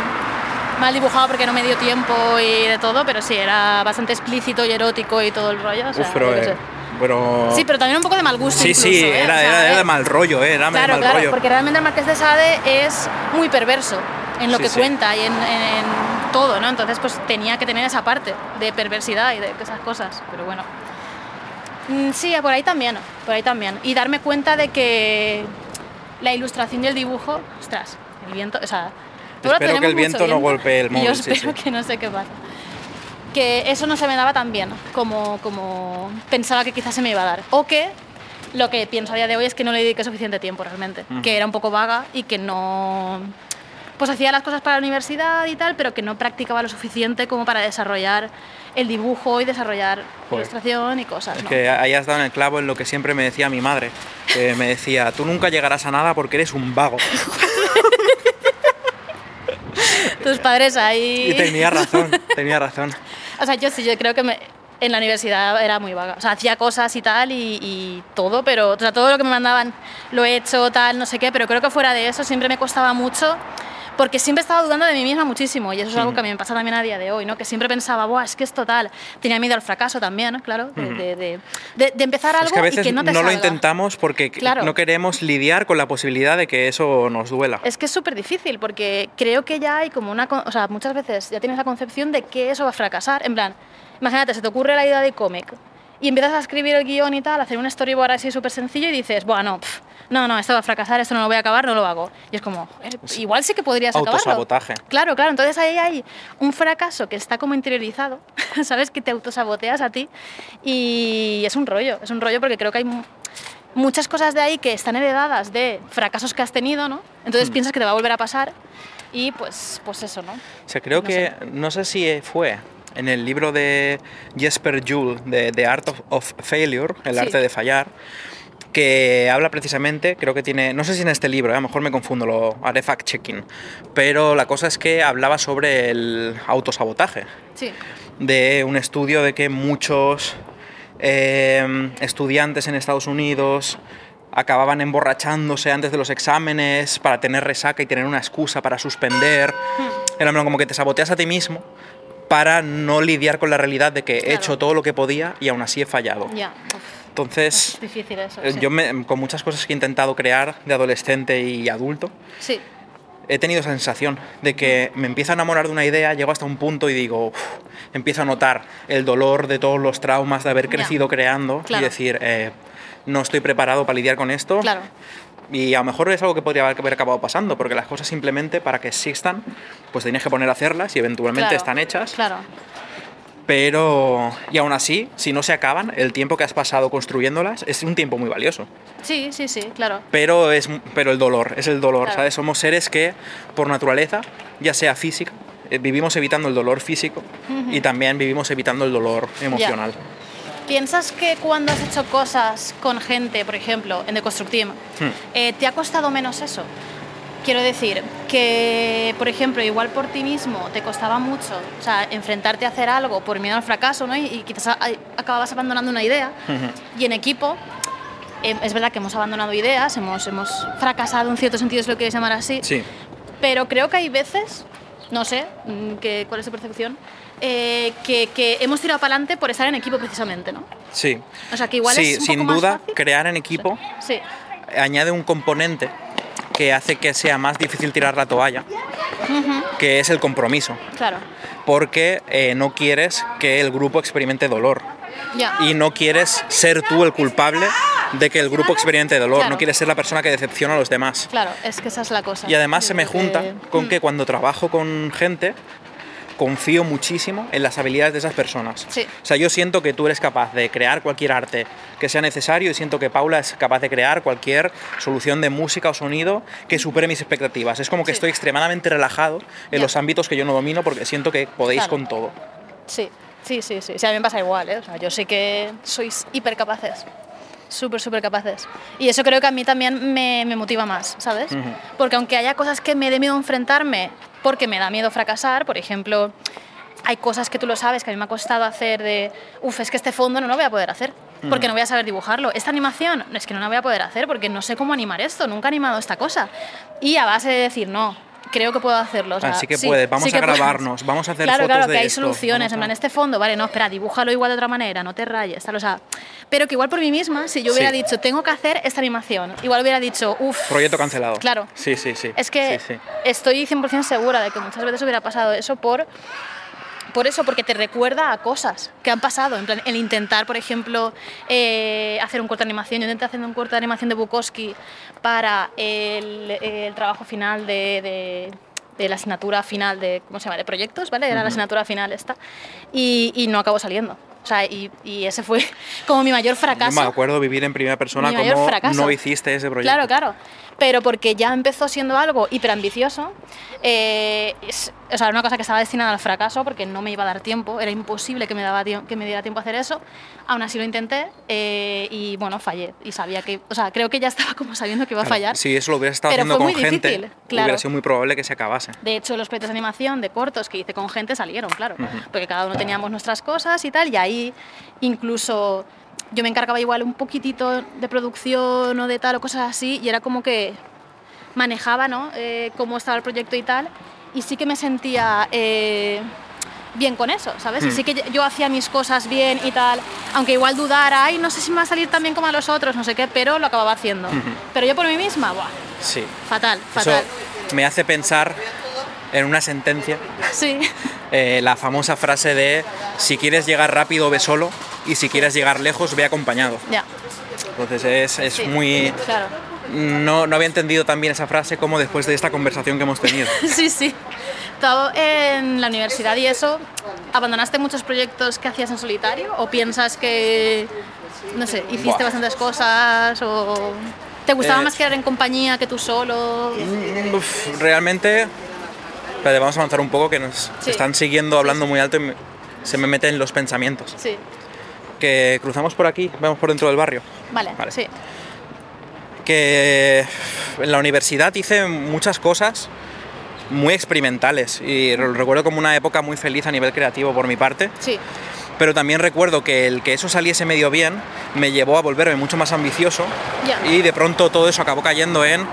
mal dibujado porque no me dio tiempo y de todo, pero sí, era bastante explícito y erótico y todo el rollo. o sea, Uf, pero, yo qué eh, pero... Sí, pero también un poco de mal gusto. Sí, incluso, sí, ¿eh? era, O sea, era- era eh, de mal rollo, eh, era Claro, mal claro, rollo. porque realmente el Marqués de Sade es muy perverso en lo Sí, que sí. cuenta y en, en- en todo, ¿no? Entonces, pues tenía que tener esa parte de perversidad y de esas cosas, pero bueno. Mm, Sí, por ahí también, por ahí también. Y darme cuenta de que la ilustración y el dibujo, ostras, el viento, o sea... ahora Espero que el viento mucho no golpee el móvil, Yo sí, espero sí. que no sé qué pasa. Que eso no se me daba tan bien como, como pensaba que quizás se me iba a dar. O que lo que pienso a día de hoy es que no le dediqué suficiente tiempo realmente. Ujú. Que era un poco vaga y que no... Pues hacía las cosas para la universidad y tal, pero que no practicaba lo suficiente como para desarrollar el dibujo y desarrollar Joder. ilustración y cosas. Es ¿no? que ahí has dado en el clavo en lo que siempre me decía mi madre. Que me decía, tú nunca llegarás a nada porque eres un vago. Tus padres ahí... Y tenía razón, tenía razón. O sea, yo sí, yo creo que me- en la universidad era muy vaga. O sea, hacía cosas y tal y, y todo, pero o sea, todo lo que me mandaban lo he hecho, tal, no sé qué, pero creo que fuera de eso siempre me costaba mucho porque siempre estaba dudando de mí misma muchísimo y eso es algo Ujú. que a mí me pasa también a día de hoy, ¿no? Que siempre pensaba, Buah, es que es total. Tenía miedo al fracaso también, claro, de, Ujú. de, de- de- de empezar algo Es que a veces y que no te lo salga. intentamos porque Claro. no queremos lidiar con la posibilidad de que eso nos duela. Es que es súper difícil porque creo que ya hay como una... O sea, muchas veces ya tienes la concepción de que eso va a fracasar. En plan, imagínate, se te ocurre la idea de cómic y empiezas a escribir el guion y tal, hacer un storyboard así súper sencillo y dices, bueno, pf, no, no, esto va a fracasar, esto no lo voy a acabar, no lo hago. Y es como, joder, igual sí que podrías acabarlo. Autosabotaje. Claro, claro, entonces ahí hay un fracaso que está como interiorizado, ¿sabes? Que te autosaboteas a ti y es un rollo, es un rollo porque creo que hay mu- muchas cosas de ahí que están heredadas de fracasos que has tenido, ¿no? Entonces Hmm. piensas que te va a volver a pasar y pues, pues eso, ¿no? O sea, creo No que, no sé si fue en el libro de Jesper Juhl, de The Art of, of Failure, El Sí. arte de fallar, que habla precisamente, creo que tiene, no sé si en este libro, ¿eh? a lo mejor me confundo, lo haré fact-checking, pero la cosa es que hablaba sobre el autosabotaje, Sí. de un estudio de que muchos eh, estudiantes en Estados Unidos acababan emborrachándose antes de los exámenes para tener resaca y tener una excusa para suspender. Era como que te saboteas a ti mismo para no lidiar con la realidad de que he Claro. hecho todo lo que podía y aún así he fallado. Ya. Entonces, es difícil eso. eh, sí. yo me- con muchas cosas que he intentado crear de adolescente y adulto, Sí. he tenido esa sensación de que me empiezo a enamorar de una idea, llego hasta un punto y digo, "Uf", empiezo a notar el dolor de todos los traumas de haber crecido creando Claro. y decir, eh, no estoy preparado para lidiar con esto. Claro. Y a lo mejor es algo que podría haber haber acabado pasando, porque las cosas simplemente para que existan, pues tienes que poner a hacerlas y eventualmente Claro. están hechas. Claro. Pero, y aún así, si no se acaban, el tiempo que has pasado construyéndolas es un tiempo muy valioso. Sí, sí, sí, claro. Pero, es, pero el dolor, es el dolor, Claro. ¿sabes? Somos seres que, por naturaleza, ya sea física, eh, vivimos evitando el dolor físico y también vivimos evitando el dolor emocional. ¿Piensas que cuando has hecho cosas con gente, por ejemplo, en The Construct Team, Hmm. eh, te ha costado menos eso? Quiero decir que, por ejemplo, igual por ti mismo te costaba mucho, o sea, enfrentarte a hacer algo por miedo al fracaso, ¿no? Y, y quizás a- acababas abandonando una idea. Ujú. Y en equipo, eh, es verdad que hemos abandonado ideas, hemos, hemos fracasado en cierto sentido, es lo quieres llamar así. Sí, Pero creo que hay veces, no sé mm, que, cuál es tu percepción, eh, que, que hemos tirado para adelante por estar en equipo precisamente, ¿no? sí. O sea, que igual sí, es un sin poco más duda, fácil. crear en equipo Sí, añade un componente que hace que sea más difícil tirar la toalla, que es el compromiso. claro. Porque eh, no quieres que el grupo experimente dolor. Y no quieres ser tú el culpable de que el grupo experimente dolor, Claro. no quieres ser la persona que decepciona a los demás. Claro, es que esa es la cosa. Y además se me junta que- con Mm, que cuando trabajo con gente, confío muchísimo en las habilidades de esas personas. Sí. O sea, yo siento que tú eres capaz de crear cualquier arte que sea necesario y siento que Paula es capaz de crear cualquier solución de música o sonido que supere mis expectativas. Es como que Sí. estoy extremadamente relajado en Ya. los ámbitos que yo no domino porque siento que podéis Claro. con todo. Sí, sí, sí, sí. Sí, a mí me pasa igual, ¿eh? O sea, yo sé que sois hiper capaces. Súper, súper capaces. Y eso creo que a mí también me, me motiva más, ¿sabes? Porque aunque haya cosas que me dé miedo enfrentarme, porque me da miedo fracasar, por ejemplo, hay cosas que tú lo sabes que a mí me ha costado hacer de, uff, es que este fondo no lo voy a poder hacer, porque no voy a saber dibujarlo. Esta animación, es que no la voy a poder hacer porque no sé cómo animar esto, nunca he animado esta cosa. Y a base de decir, no, creo que puedo hacerlo. o sea, Así que sí, puedes, vamos sí a puedes. grabarnos, vamos a hacer claro, fotos claro, de que hay esto, soluciones, en plan, este fondo, vale, no, espera, dibújalo igual de otra manera, no te rayes, tal, o sea, pero que igual por mí misma, si yo hubiera Sí. dicho, tengo que hacer esta animación, igual hubiera dicho, uff, Proyecto cancelado. Claro. Sí, sí, sí. es que estoy 100% segura de que muchas veces hubiera pasado eso por, por eso, porque te recuerda a cosas que han pasado. En plan, el intentar, por ejemplo, eh, hacer un corto de animación. Yo intenté hacer un corto de animación de Bukowski para el, el trabajo final de, de- de la asignatura final de, ¿cómo se llama?, de proyectos, ¿vale? Era la asignatura final esta. Y, y no acabó saliendo. O sea, y, y ese fue como mi mayor Yo fracaso. me acuerdo vivir en primera persona fracaso. no hiciste ese proyecto. Claro, claro. Pero porque ya empezó siendo algo hiperambicioso, eh, es- o sea, era una cosa que estaba destinada al fracaso porque no me iba a dar tiempo, era imposible que me, daba que me diera tiempo a hacer eso. Aún así lo intenté eh, y bueno, fallé. Y sabía que, o sea, creo que ya estaba como sabiendo que iba a Claro, fallar. Si eso lo hubieras estado Pero haciendo fue con muy gente, difícil, claro. hubiera sido muy probable que se acabase. De hecho, los proyectos de animación, de cortos que hice con gente salieron, claro, porque cada uno teníamos nuestras cosas y tal, y ahí incluso yo me encargaba igual un poquitito de producción o de tal o cosas así, y era como que manejaba, ¿no? Eh, cómo estaba el proyecto y tal, y sí que me sentía eh, bien con eso, ¿sabes? Y Hmm. sí que yo hacía mis cosas bien y tal, aunque igual dudara, ay, no sé si me va a salir tan bien como a los otros, no sé qué, pero lo acababa haciendo. Pero yo por mí misma, ¡buah! Sí. Fatal, fatal. Eso me hace pensar en una sentencia, Sí. eh, la famosa frase de si quieres llegar rápido, ve solo, y si quieres llegar lejos, ve acompañado. Ya. Entonces es, es Sí, muy... Claro. No, no había entendido tan bien esa frase como después de esta conversación que hemos tenido. Sí, sí. Todo en la universidad y eso, ¿abandonaste muchos proyectos que hacías en solitario? ¿O piensas que, no sé, hiciste Buah. bastantes cosas? ¿O te gustaba Eh, más quedar en compañía que tú solo? Mm, uf, realmente... Vamos a avanzar un poco que nos Sí. están siguiendo hablando muy alto y se me meten los pensamientos. Sí. Que cruzamos por aquí, vamos por dentro del barrio. Vale, Vale. sí. que en la universidad hice muchas cosas muy experimentales y lo recuerdo como una época muy feliz a nivel creativo por mi parte. Sí. Pero también recuerdo que el que eso saliese medio bien me llevó a volverme mucho más ambicioso y de pronto todo eso acabó cayendo en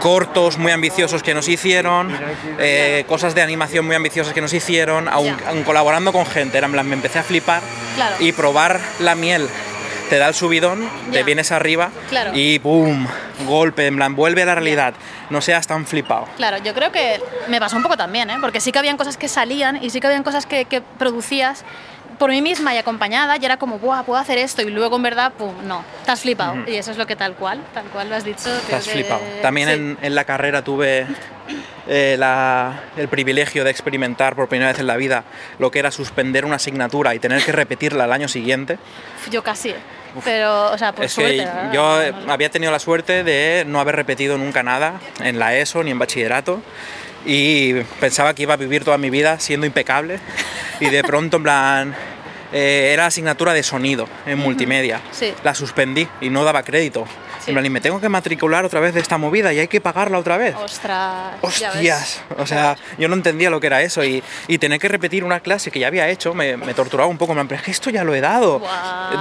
cortos muy ambiciosos que nos hicieron, eh, cosas de animación muy ambiciosas que nos hicieron, aun, colaborando con gente, era en plan, me empecé a flipar Claro. y probar la miel te da el subidón, te vienes arriba Claro. y ¡boom! Golpe, en plan, vuelve a la realidad, no seas tan flipado. Claro, yo creo que me pasó un poco también, ¿eh? porque sí que habían cosas que salían y sí que habían cosas que, que producías por mí misma y acompañada y era como, ¡buah, puedo hacer esto! Y luego en verdad, ¡pum! No, te has flipado. Ujú. Y eso es lo que tal cual, tal cual lo has dicho. Te has que- flipado. También sí. en, en la carrera tuve eh, la- el privilegio de experimentar por primera vez en la vida lo que era suspender una asignatura y tener que repetirla al año siguiente. Yo casi, pero, o sea, por es suerte. que ¿verdad? yo No había tenido la suerte de no haber repetido nunca nada en la ESO ni en bachillerato y pensaba que iba a vivir toda mi vida siendo impecable y de pronto en plan eh, era asignatura de sonido en multimedia. Sí. La suspendí y no daba crédito. Sí. En plan, y me tengo que matricular otra vez de esta movida y hay que pagarla otra vez. Ostras. Hostias, o sea, yo no entendía lo que era eso y, y tener que repetir una clase que ya había hecho me, me torturaba un poco, me es que esto ya lo he dado.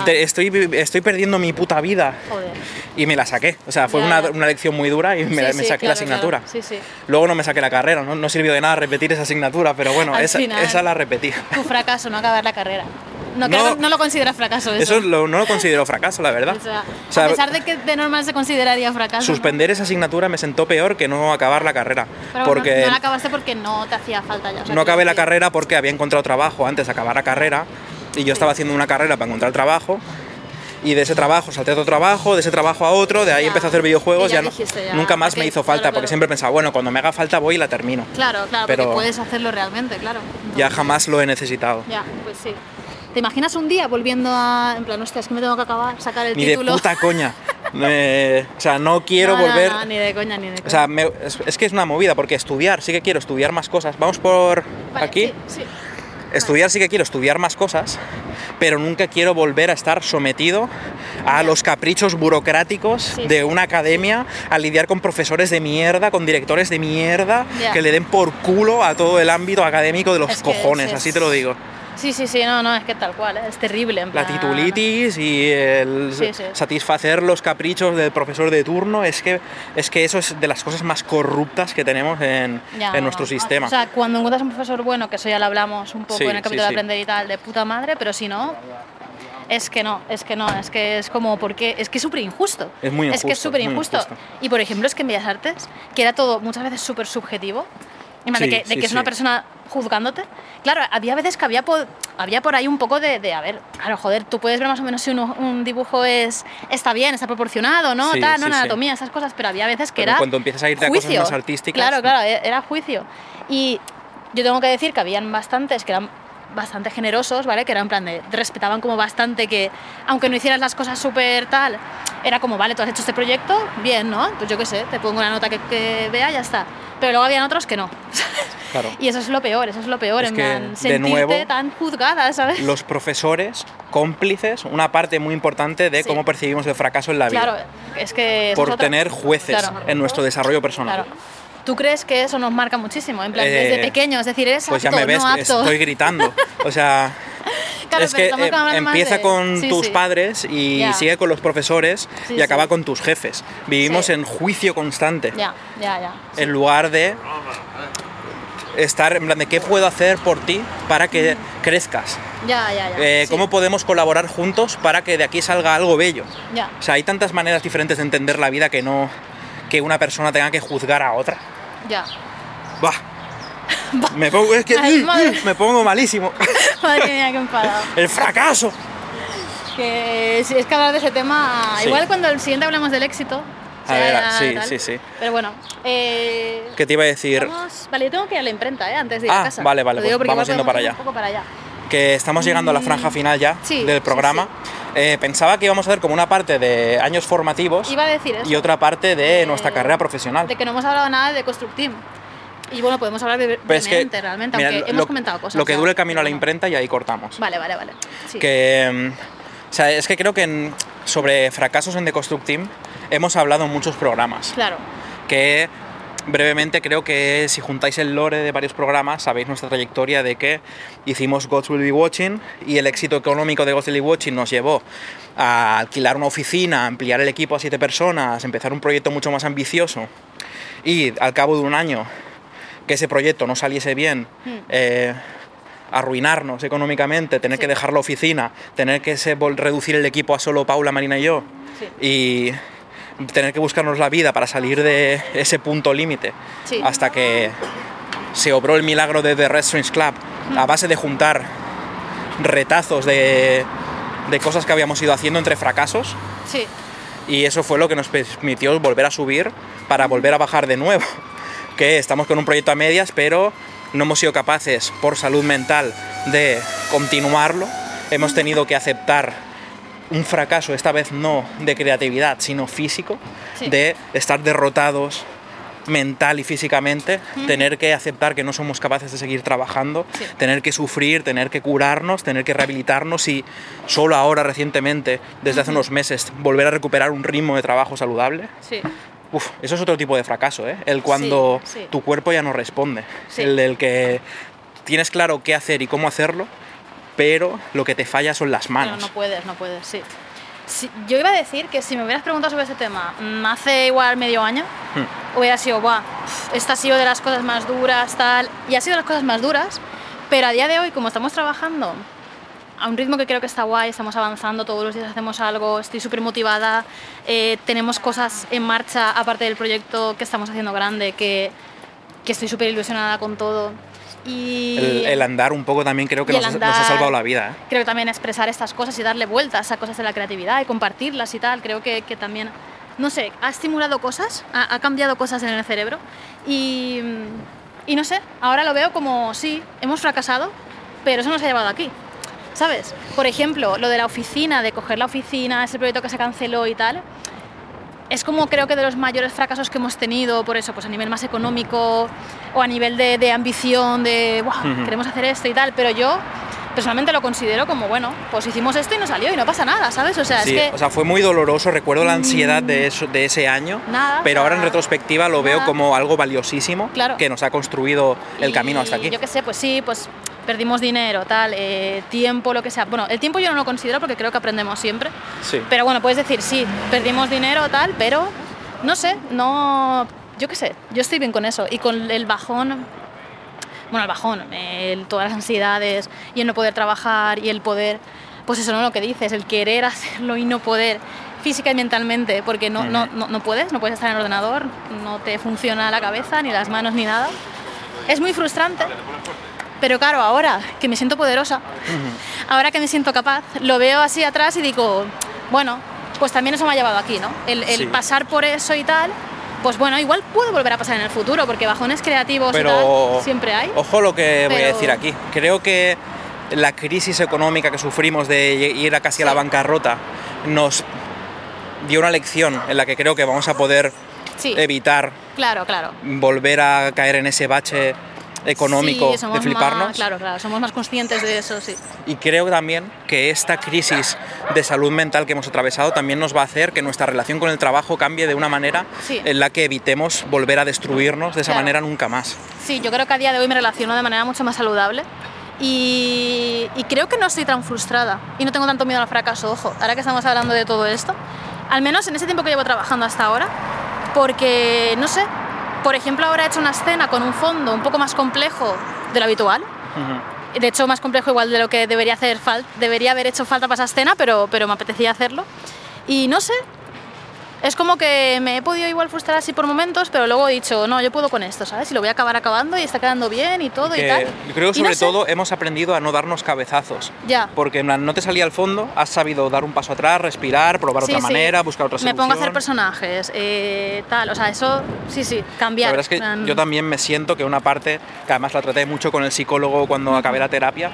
Te- estoy, estoy perdiendo mi puta vida Joder. y me la saqué, o sea, fue una, una lección muy dura y me, Sí, me sí, saqué la asignatura. claro. Sí, sí. Luego no me saqué la carrera, no, no sirvió de nada repetir esa asignatura, pero bueno, esa, final. esa la repetí. Tu fracaso, no acabar la carrera. No, creo no lo consideras fracaso eso. Eso lo- no lo considero fracaso, la verdad. O sea, O sea, a pesar de que de normal se consideraría fracaso. ¿no? Suspender esa asignatura me sentó peor que no acabar la carrera, Pero porque no, no la acabaste porque no te hacía falta ya. o sea, no acabé la carrera porque había encontrado trabajo antes de acabar la carrera y yo estaba haciendo una carrera para encontrar trabajo y de ese trabajo salté a otro trabajo, de ese trabajo a otro, de ahí Ya. empecé a hacer videojuegos, ya ya, no- dijiste, ya, nunca más me hizo falta claro. porque siempre pensaba, bueno, cuando me haga falta voy y la termino. Claro, claro, Pero- porque puedes hacerlo realmente, claro. Ya jamás lo he necesitado. Ya, pues sí. ¿Te imaginas un día volviendo a. En plan, hostia, es que me tengo que acabar, sacar el Ni de título? puta coña. Eh, o sea, no quiero No, no, volver... no, ni de coña, ni de coña. O sea, me- es, es que es una movida, porque estudiar, sí que quiero estudiar más cosas. Vamos por Vale, aquí. Sí, sí. Estudiar sí que quiero estudiar más cosas, pero nunca quiero volver a estar sometido a los caprichos burocráticos Sí, de una academia, a lidiar con profesores de mierda, con directores de mierda, que le den por culo a todo el ámbito académico de los Es cojones, es- así te lo digo. Sí, sí, sí, no, no, es que tal cual, ¿eh? es terrible. En La plan- titulitis y el Sí, sí. satisfacer los caprichos del profesor de turno, es que, es que eso es de las cosas más corruptas que tenemos en, Ya, en nuestro no. sistema. O sea, cuando encuentras un profesor bueno, que eso ya lo hablamos un poco Sí, en el capítulo de aprender y tal, de puta madre, pero si no, es que no, es que no, es que es como porque es que es súper injusto. Es muy Es que es injusto, súper injusto. injusto. Y por ejemplo, es que en Bellas Artes, que era todo muchas veces súper subjetivo, en plan de que, de sí, que es una persona juzgándote. Claro, había veces que había por, había por ahí un poco de, de, a ver, claro, joder, tú puedes ver más o menos si un dibujo es está bien, está proporcionado, ¿no? Sí, Tal, no, sí. anatomía, esas cosas, pero había veces que Pero era cuando empiezas a irte a cosas más artísticas- Claro, claro, e- era juicio. Y yo tengo que decir que habían bastantes que eran bastante generosos, ¿vale? Que eran en plan de, te respetaban como bastante que, aunque no hicieras las cosas súper tal, era como, vale, tú has hecho este proyecto, bien, ¿no? Pues yo qué sé, te pongo una nota que, que vea y ya está. Pero luego habían otros que no. Claro. y eso es lo peor, eso es lo peor, Es en que, plan, de sentirte nuevo, tan juzgada, ¿sabes? los profesores cómplices, una parte muy importante de Sí. cómo percibimos el fracaso en la vida. Claro, es que... por es tener jueces Claro. en nuestro desarrollo personal. Claro. ¿Tú crees que eso nos marca muchísimo? En plan, Eh, desde pequeño, es decir, eres Pues ya apto, me ves, no apto. estoy gritando. O sea, Claro, es que eh, empieza de- con sí, tus sí. padres y Ya. sigue con los profesores Sí, y acaba con tus jefes. Vivimos en juicio constante. Ya, ya, ya. En lugar de estar en plan de qué puedo hacer por ti para que crezcas. Ya, ya, ya. Eh. ¿Cómo podemos colaborar juntos para que de aquí salga algo bello? Ya. O sea, hay tantas maneras diferentes de entender la vida que no que una persona tenga que juzgar a otra. Ya. Bah. Me pongo, es que Ay, madre. me pongo malísimo. Madre mía, qué enfadado. El fracaso. Que si es que hablar de ese tema. Sí. Igual cuando el siguiente hablemos del éxito. A sea ver, sí, tal. sí, sí. Pero bueno. Eh, ¿Qué te iba a decir? vamos- Vale, yo tengo que ir a la imprenta, ¿eh? Antes de ir Ah, a casa. vale, vale, pues vamos yendo para allá. Un poco para allá. Que estamos llegando a la franja final ya Mm, sí, del sí, programa. Eh, pensaba que íbamos a hacer como una parte de años formativos Iba a decir eso. y otra parte de nuestra carrera profesional. De que no hemos hablado nada de Constructeam. Y bueno, podemos hablar de Pero es que, brevemente, realmente, mira, aunque lo- hemos comentado cosas. Lo que ya, dure el camino a la imprenta y ahí cortamos. Vale, vale, vale. Sí. Que. mm, O sea, es que creo que. en- sobre fracasos en The Construct Team hemos hablado en muchos programas. Claro. Que brevemente creo que si juntáis el lore de varios programas, sabéis nuestra trayectoria de que hicimos Gods Will Be Watching y el éxito económico de Gods Will Be Watching nos llevó a alquilar una oficina, ampliar el equipo a siete personas, empezar un proyecto mucho más ambicioso y al cabo de un año que ese proyecto no saliese bien, Hmm. eh, arruinarnos económicamente, tener Sí. que dejar la oficina, tener que reducir el equipo a solo Paula, Marina y yo Sí. y tener que buscarnos la vida para salir de ese punto límite Sí. hasta que se obró el milagro de The Restaurants Club a base de juntar retazos de, de cosas que habíamos ido haciendo entre fracasos Sí. y eso fue lo que nos permitió volver a subir para volver a bajar de nuevo. Que estamos con un proyecto a medias, pero no hemos sido capaces, por salud mental, de continuarlo. Hemos tenido que aceptar un fracaso, esta vez no de creatividad, sino físico, Sí. de estar derrotados mental y físicamente, tener que aceptar que no somos capaces de seguir trabajando, Sí. tener que sufrir, tener que curarnos, tener que rehabilitarnos y solo ahora recientemente, desde hace unos meses, volver a recuperar un ritmo de trabajo saludable. Sí. Uf, eso es otro tipo de fracaso, ¿eh? El cuando Sí, tu cuerpo ya no responde. El del que tienes claro qué hacer y cómo hacerlo, pero lo que te falla son las No, manos. no puedes, no puedes, sí. Yo iba a decir que si me hubieras preguntado sobre ese tema mm, hace igual medio año, Hmm. hubiera sido, guau, esta ha sido de las cosas más duras, tal, y ha sido de las cosas más duras, pero a día de hoy, como estamos trabajando a un ritmo que creo que está guay, estamos avanzando, todos los días hacemos algo, estoy súper motivada, eh, tenemos cosas en marcha, aparte del proyecto que estamos haciendo grande, que, que estoy súper ilusionada con todo. Y El, el andar un poco también creo que nos, ha- nos ha andar. salvado la vida. ¿eh? creo que también expresar estas cosas y darle vueltas a cosas de la creatividad y compartirlas y tal, creo que, que también, no sé, ha estimulado cosas, ha, ha cambiado cosas en el cerebro y, y no sé, ahora lo veo como, sí, hemos fracasado, pero eso nos ha llevado aquí, ¿sabes? Por ejemplo, lo de la oficina, de coger la oficina, ese proyecto que se canceló y tal, es como creo que de los mayores fracasos que hemos tenido, por eso, pues a nivel más económico o a nivel de, de ambición, de "Buah, Ujú. queremos hacer esto y tal, pero yo personalmente lo considero como, bueno, pues hicimos esto y no salió y no pasa nada, ¿sabes? O sea, Sí, es que... o sea, fue muy doloroso, recuerdo la ansiedad de, eso, de ese año, Nada, pero ahora en retrospectiva lo veo como algo valiosísimo Claro. que nos ha construido el y camino hasta aquí. Yo qué sé, pues sí, pues perdimos dinero, tal, eh, tiempo, lo que sea. Bueno, el tiempo yo no lo considero porque creo que aprendemos siempre. Sí. Pero bueno, puedes decir, sí, perdimos dinero, tal, pero no sé, no. Yo qué sé, yo estoy bien con eso. Y con el bajón, bueno, el bajón, el- todas las ansiedades y el no poder trabajar y el poder, pues eso no lo que dices, el querer hacerlo y no poder física y mentalmente, porque no, no, no, no puedes, no puedes estar en el ordenador, no te funciona la cabeza, ni las manos, ni nada. Es muy frustrante. Pero claro, ahora que me siento poderosa, ahora que me siento capaz, lo veo así atrás y digo, bueno, pues también eso me ha llevado aquí, ¿no? El, el Sí. pasar por eso y tal, pues bueno, igual puede volver a pasar en el futuro, porque bajones creativos y tal siempre hay. Ojo lo que voy a decir aquí. Creo que la crisis económica que sufrimos de ir a casi a la bancarrota nos dio una lección en la que creo que vamos a poder Sí, evitar claro, claro. volver a caer en ese bache económico Sí, de fliparnos. Más, claro, claro, somos más conscientes de eso, sí. Y creo también que esta crisis de salud mental que hemos atravesado también nos va a hacer que nuestra relación con el trabajo cambie de una manera Sí. en la que evitemos volver a destruirnos de esa Claro. manera nunca más. Sí, yo creo que a día de hoy me relaciono de manera mucho más saludable y, y creo que no estoy tan frustrada y no tengo tanto miedo al fracaso, ojo, ahora que estamos hablando de todo esto, al menos en ese tiempo que llevo trabajando hasta ahora, porque, no sé, por ejemplo ahora he hecho una escena con un fondo un poco más complejo de lo habitual, de hecho más complejo igual de lo que debería, hacer debería haber hecho falta para esa escena, pero, pero me apetecía hacerlo. Y no sé, es como que me he podido igual frustrar así por momentos, pero luego he dicho, no, yo puedo con esto, ¿sabes? Y lo voy a acabar acabando y está quedando bien y todo y tal. yo creo que no sobre sé, todo hemos aprendido a no darnos cabezazos. Ya. Porque no te salía al fondo, has sabido dar un paso atrás, respirar, probar Sí, otra sí. manera, buscar otra Me solución. pongo a hacer personajes, eh, tal, o sea, eso, sí, sí, cambiar. La verdad es que plan, yo también me siento que una parte, que además la traté mucho con el psicólogo cuando acabé la terapia,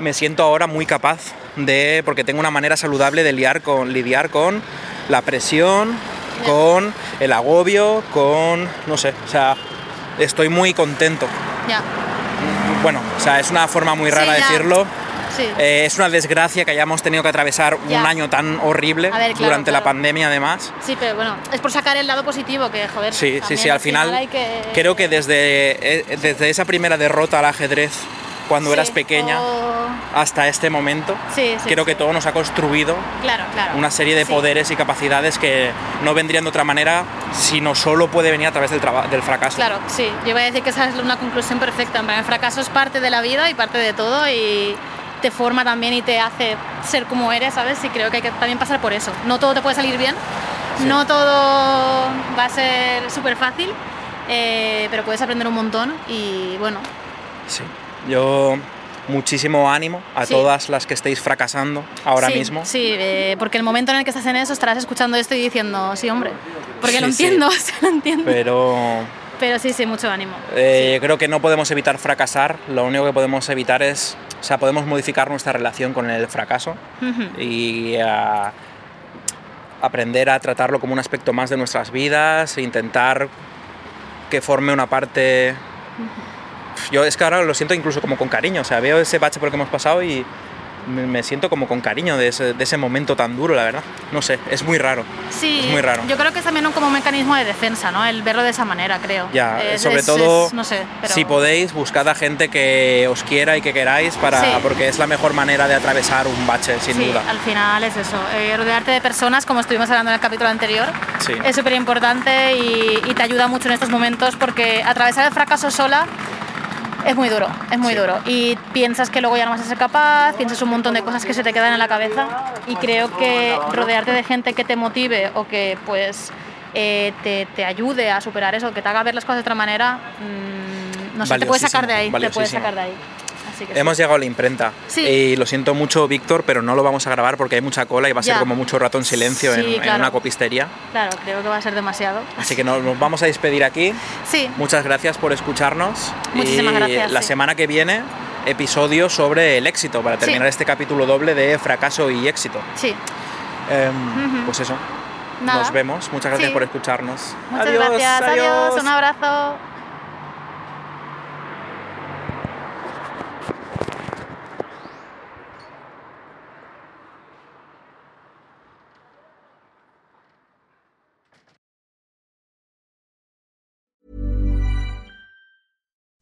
me siento ahora muy capaz de, porque tengo una manera saludable de liar con, lidiar con la presión, con el agobio, con, no sé, o sea, estoy muy contento. Ya, Bueno, o sea, es una forma muy Sí, rara de decirlo, sí. Eh, es una desgracia que hayamos tenido que atravesar Ya. un año tan horrible A ver, claro, durante la pandemia, además. Sí, pero bueno, es por sacar el lado positivo, que joder. Sí, sí, sí, al final, que... creo que desde, eh, desde esa primera derrota al ajedrez, cuando Sí, eras pequeña, o- hasta este momento, Sí, sí, creo que todo nos ha construido Claro, claro. una serie de poderes y capacidades que no vendrían de otra manera, sino solo puede venir a través del, fracaso. Claro, sí. Yo iba a decir que esa es una conclusión perfecta. El fracaso es parte de la vida y parte de todo y te forma también y te hace ser como eres, ¿sabes? Y creo que hay que también pasar por eso. No todo te puede salir bien, no todo va a ser súper fácil, eh, pero puedes aprender un montón y bueno, Sí. Yo muchísimo ánimo a Sí. todas las que estéis fracasando ahora sí, mismo. Sí, eh, porque el momento en el que estás en eso estarás escuchando esto y diciendo, sí, hombre, porque lo Sí, entiendo, sí, lo entiendo. Pero Pero sí, sí, mucho ánimo. eh, creo que no podemos evitar fracasar, lo único que podemos evitar es, o sea, podemos modificar nuestra relación con el fracaso y ah, aprender a tratarlo como un aspecto más de nuestras vidas, e intentar que forme una parte... Yo es que ahora lo siento incluso como con cariño, o sea, veo ese bache por el que hemos pasado y me siento como con cariño de ese, de ese momento tan duro, la verdad. No sé, es muy raro. Sí, Es muy raro. Yo creo que es también un, como un mecanismo de defensa, ¿no? El verlo de esa manera, creo. Ya, Es- sobre es- todo, no sé, pero- si podéis, buscad a gente que os quiera y que queráis, para, Sí. porque es la mejor manera de atravesar un bache, sin sí, duda. al final es eso. eh, rodearte de personas, como estuvimos hablando en el capítulo anterior, Sí. es súper importante y, y te ayuda mucho en estos momentos porque atravesar el fracaso sola es muy duro, es muy Sí. duro. Y piensas que luego ya no vas a ser capaz, piensas un montón de cosas que se te quedan en la cabeza y creo que rodearte de gente que te motive o que pues eh, te, te ayude a superar eso, que te haga ver las cosas de otra manera, mm, no sé, te puedes sacar de ahí, te Valiosísimo. sacar de ahí. Así que sí. Hemos llegado a la imprenta. Sí. Y lo siento mucho, Víctor, pero no lo vamos a grabar porque hay mucha cola y va a ser como mucho rato en silencio en- una copistería. Claro, creo que va a ser demasiado. Así que nos, vamos a despedir aquí. Sí, Muchas gracias por escucharnos. Muchísimas y gracias, La semana que viene, episodio sobre el éxito, para terminar Sí. este capítulo doble de fracaso y éxito. sí. Em. Pues eso. Nada. Nos vemos. Muchas gracias Sí. por escucharnos. Muchas adiós, gracias. Adiós. Un abrazo.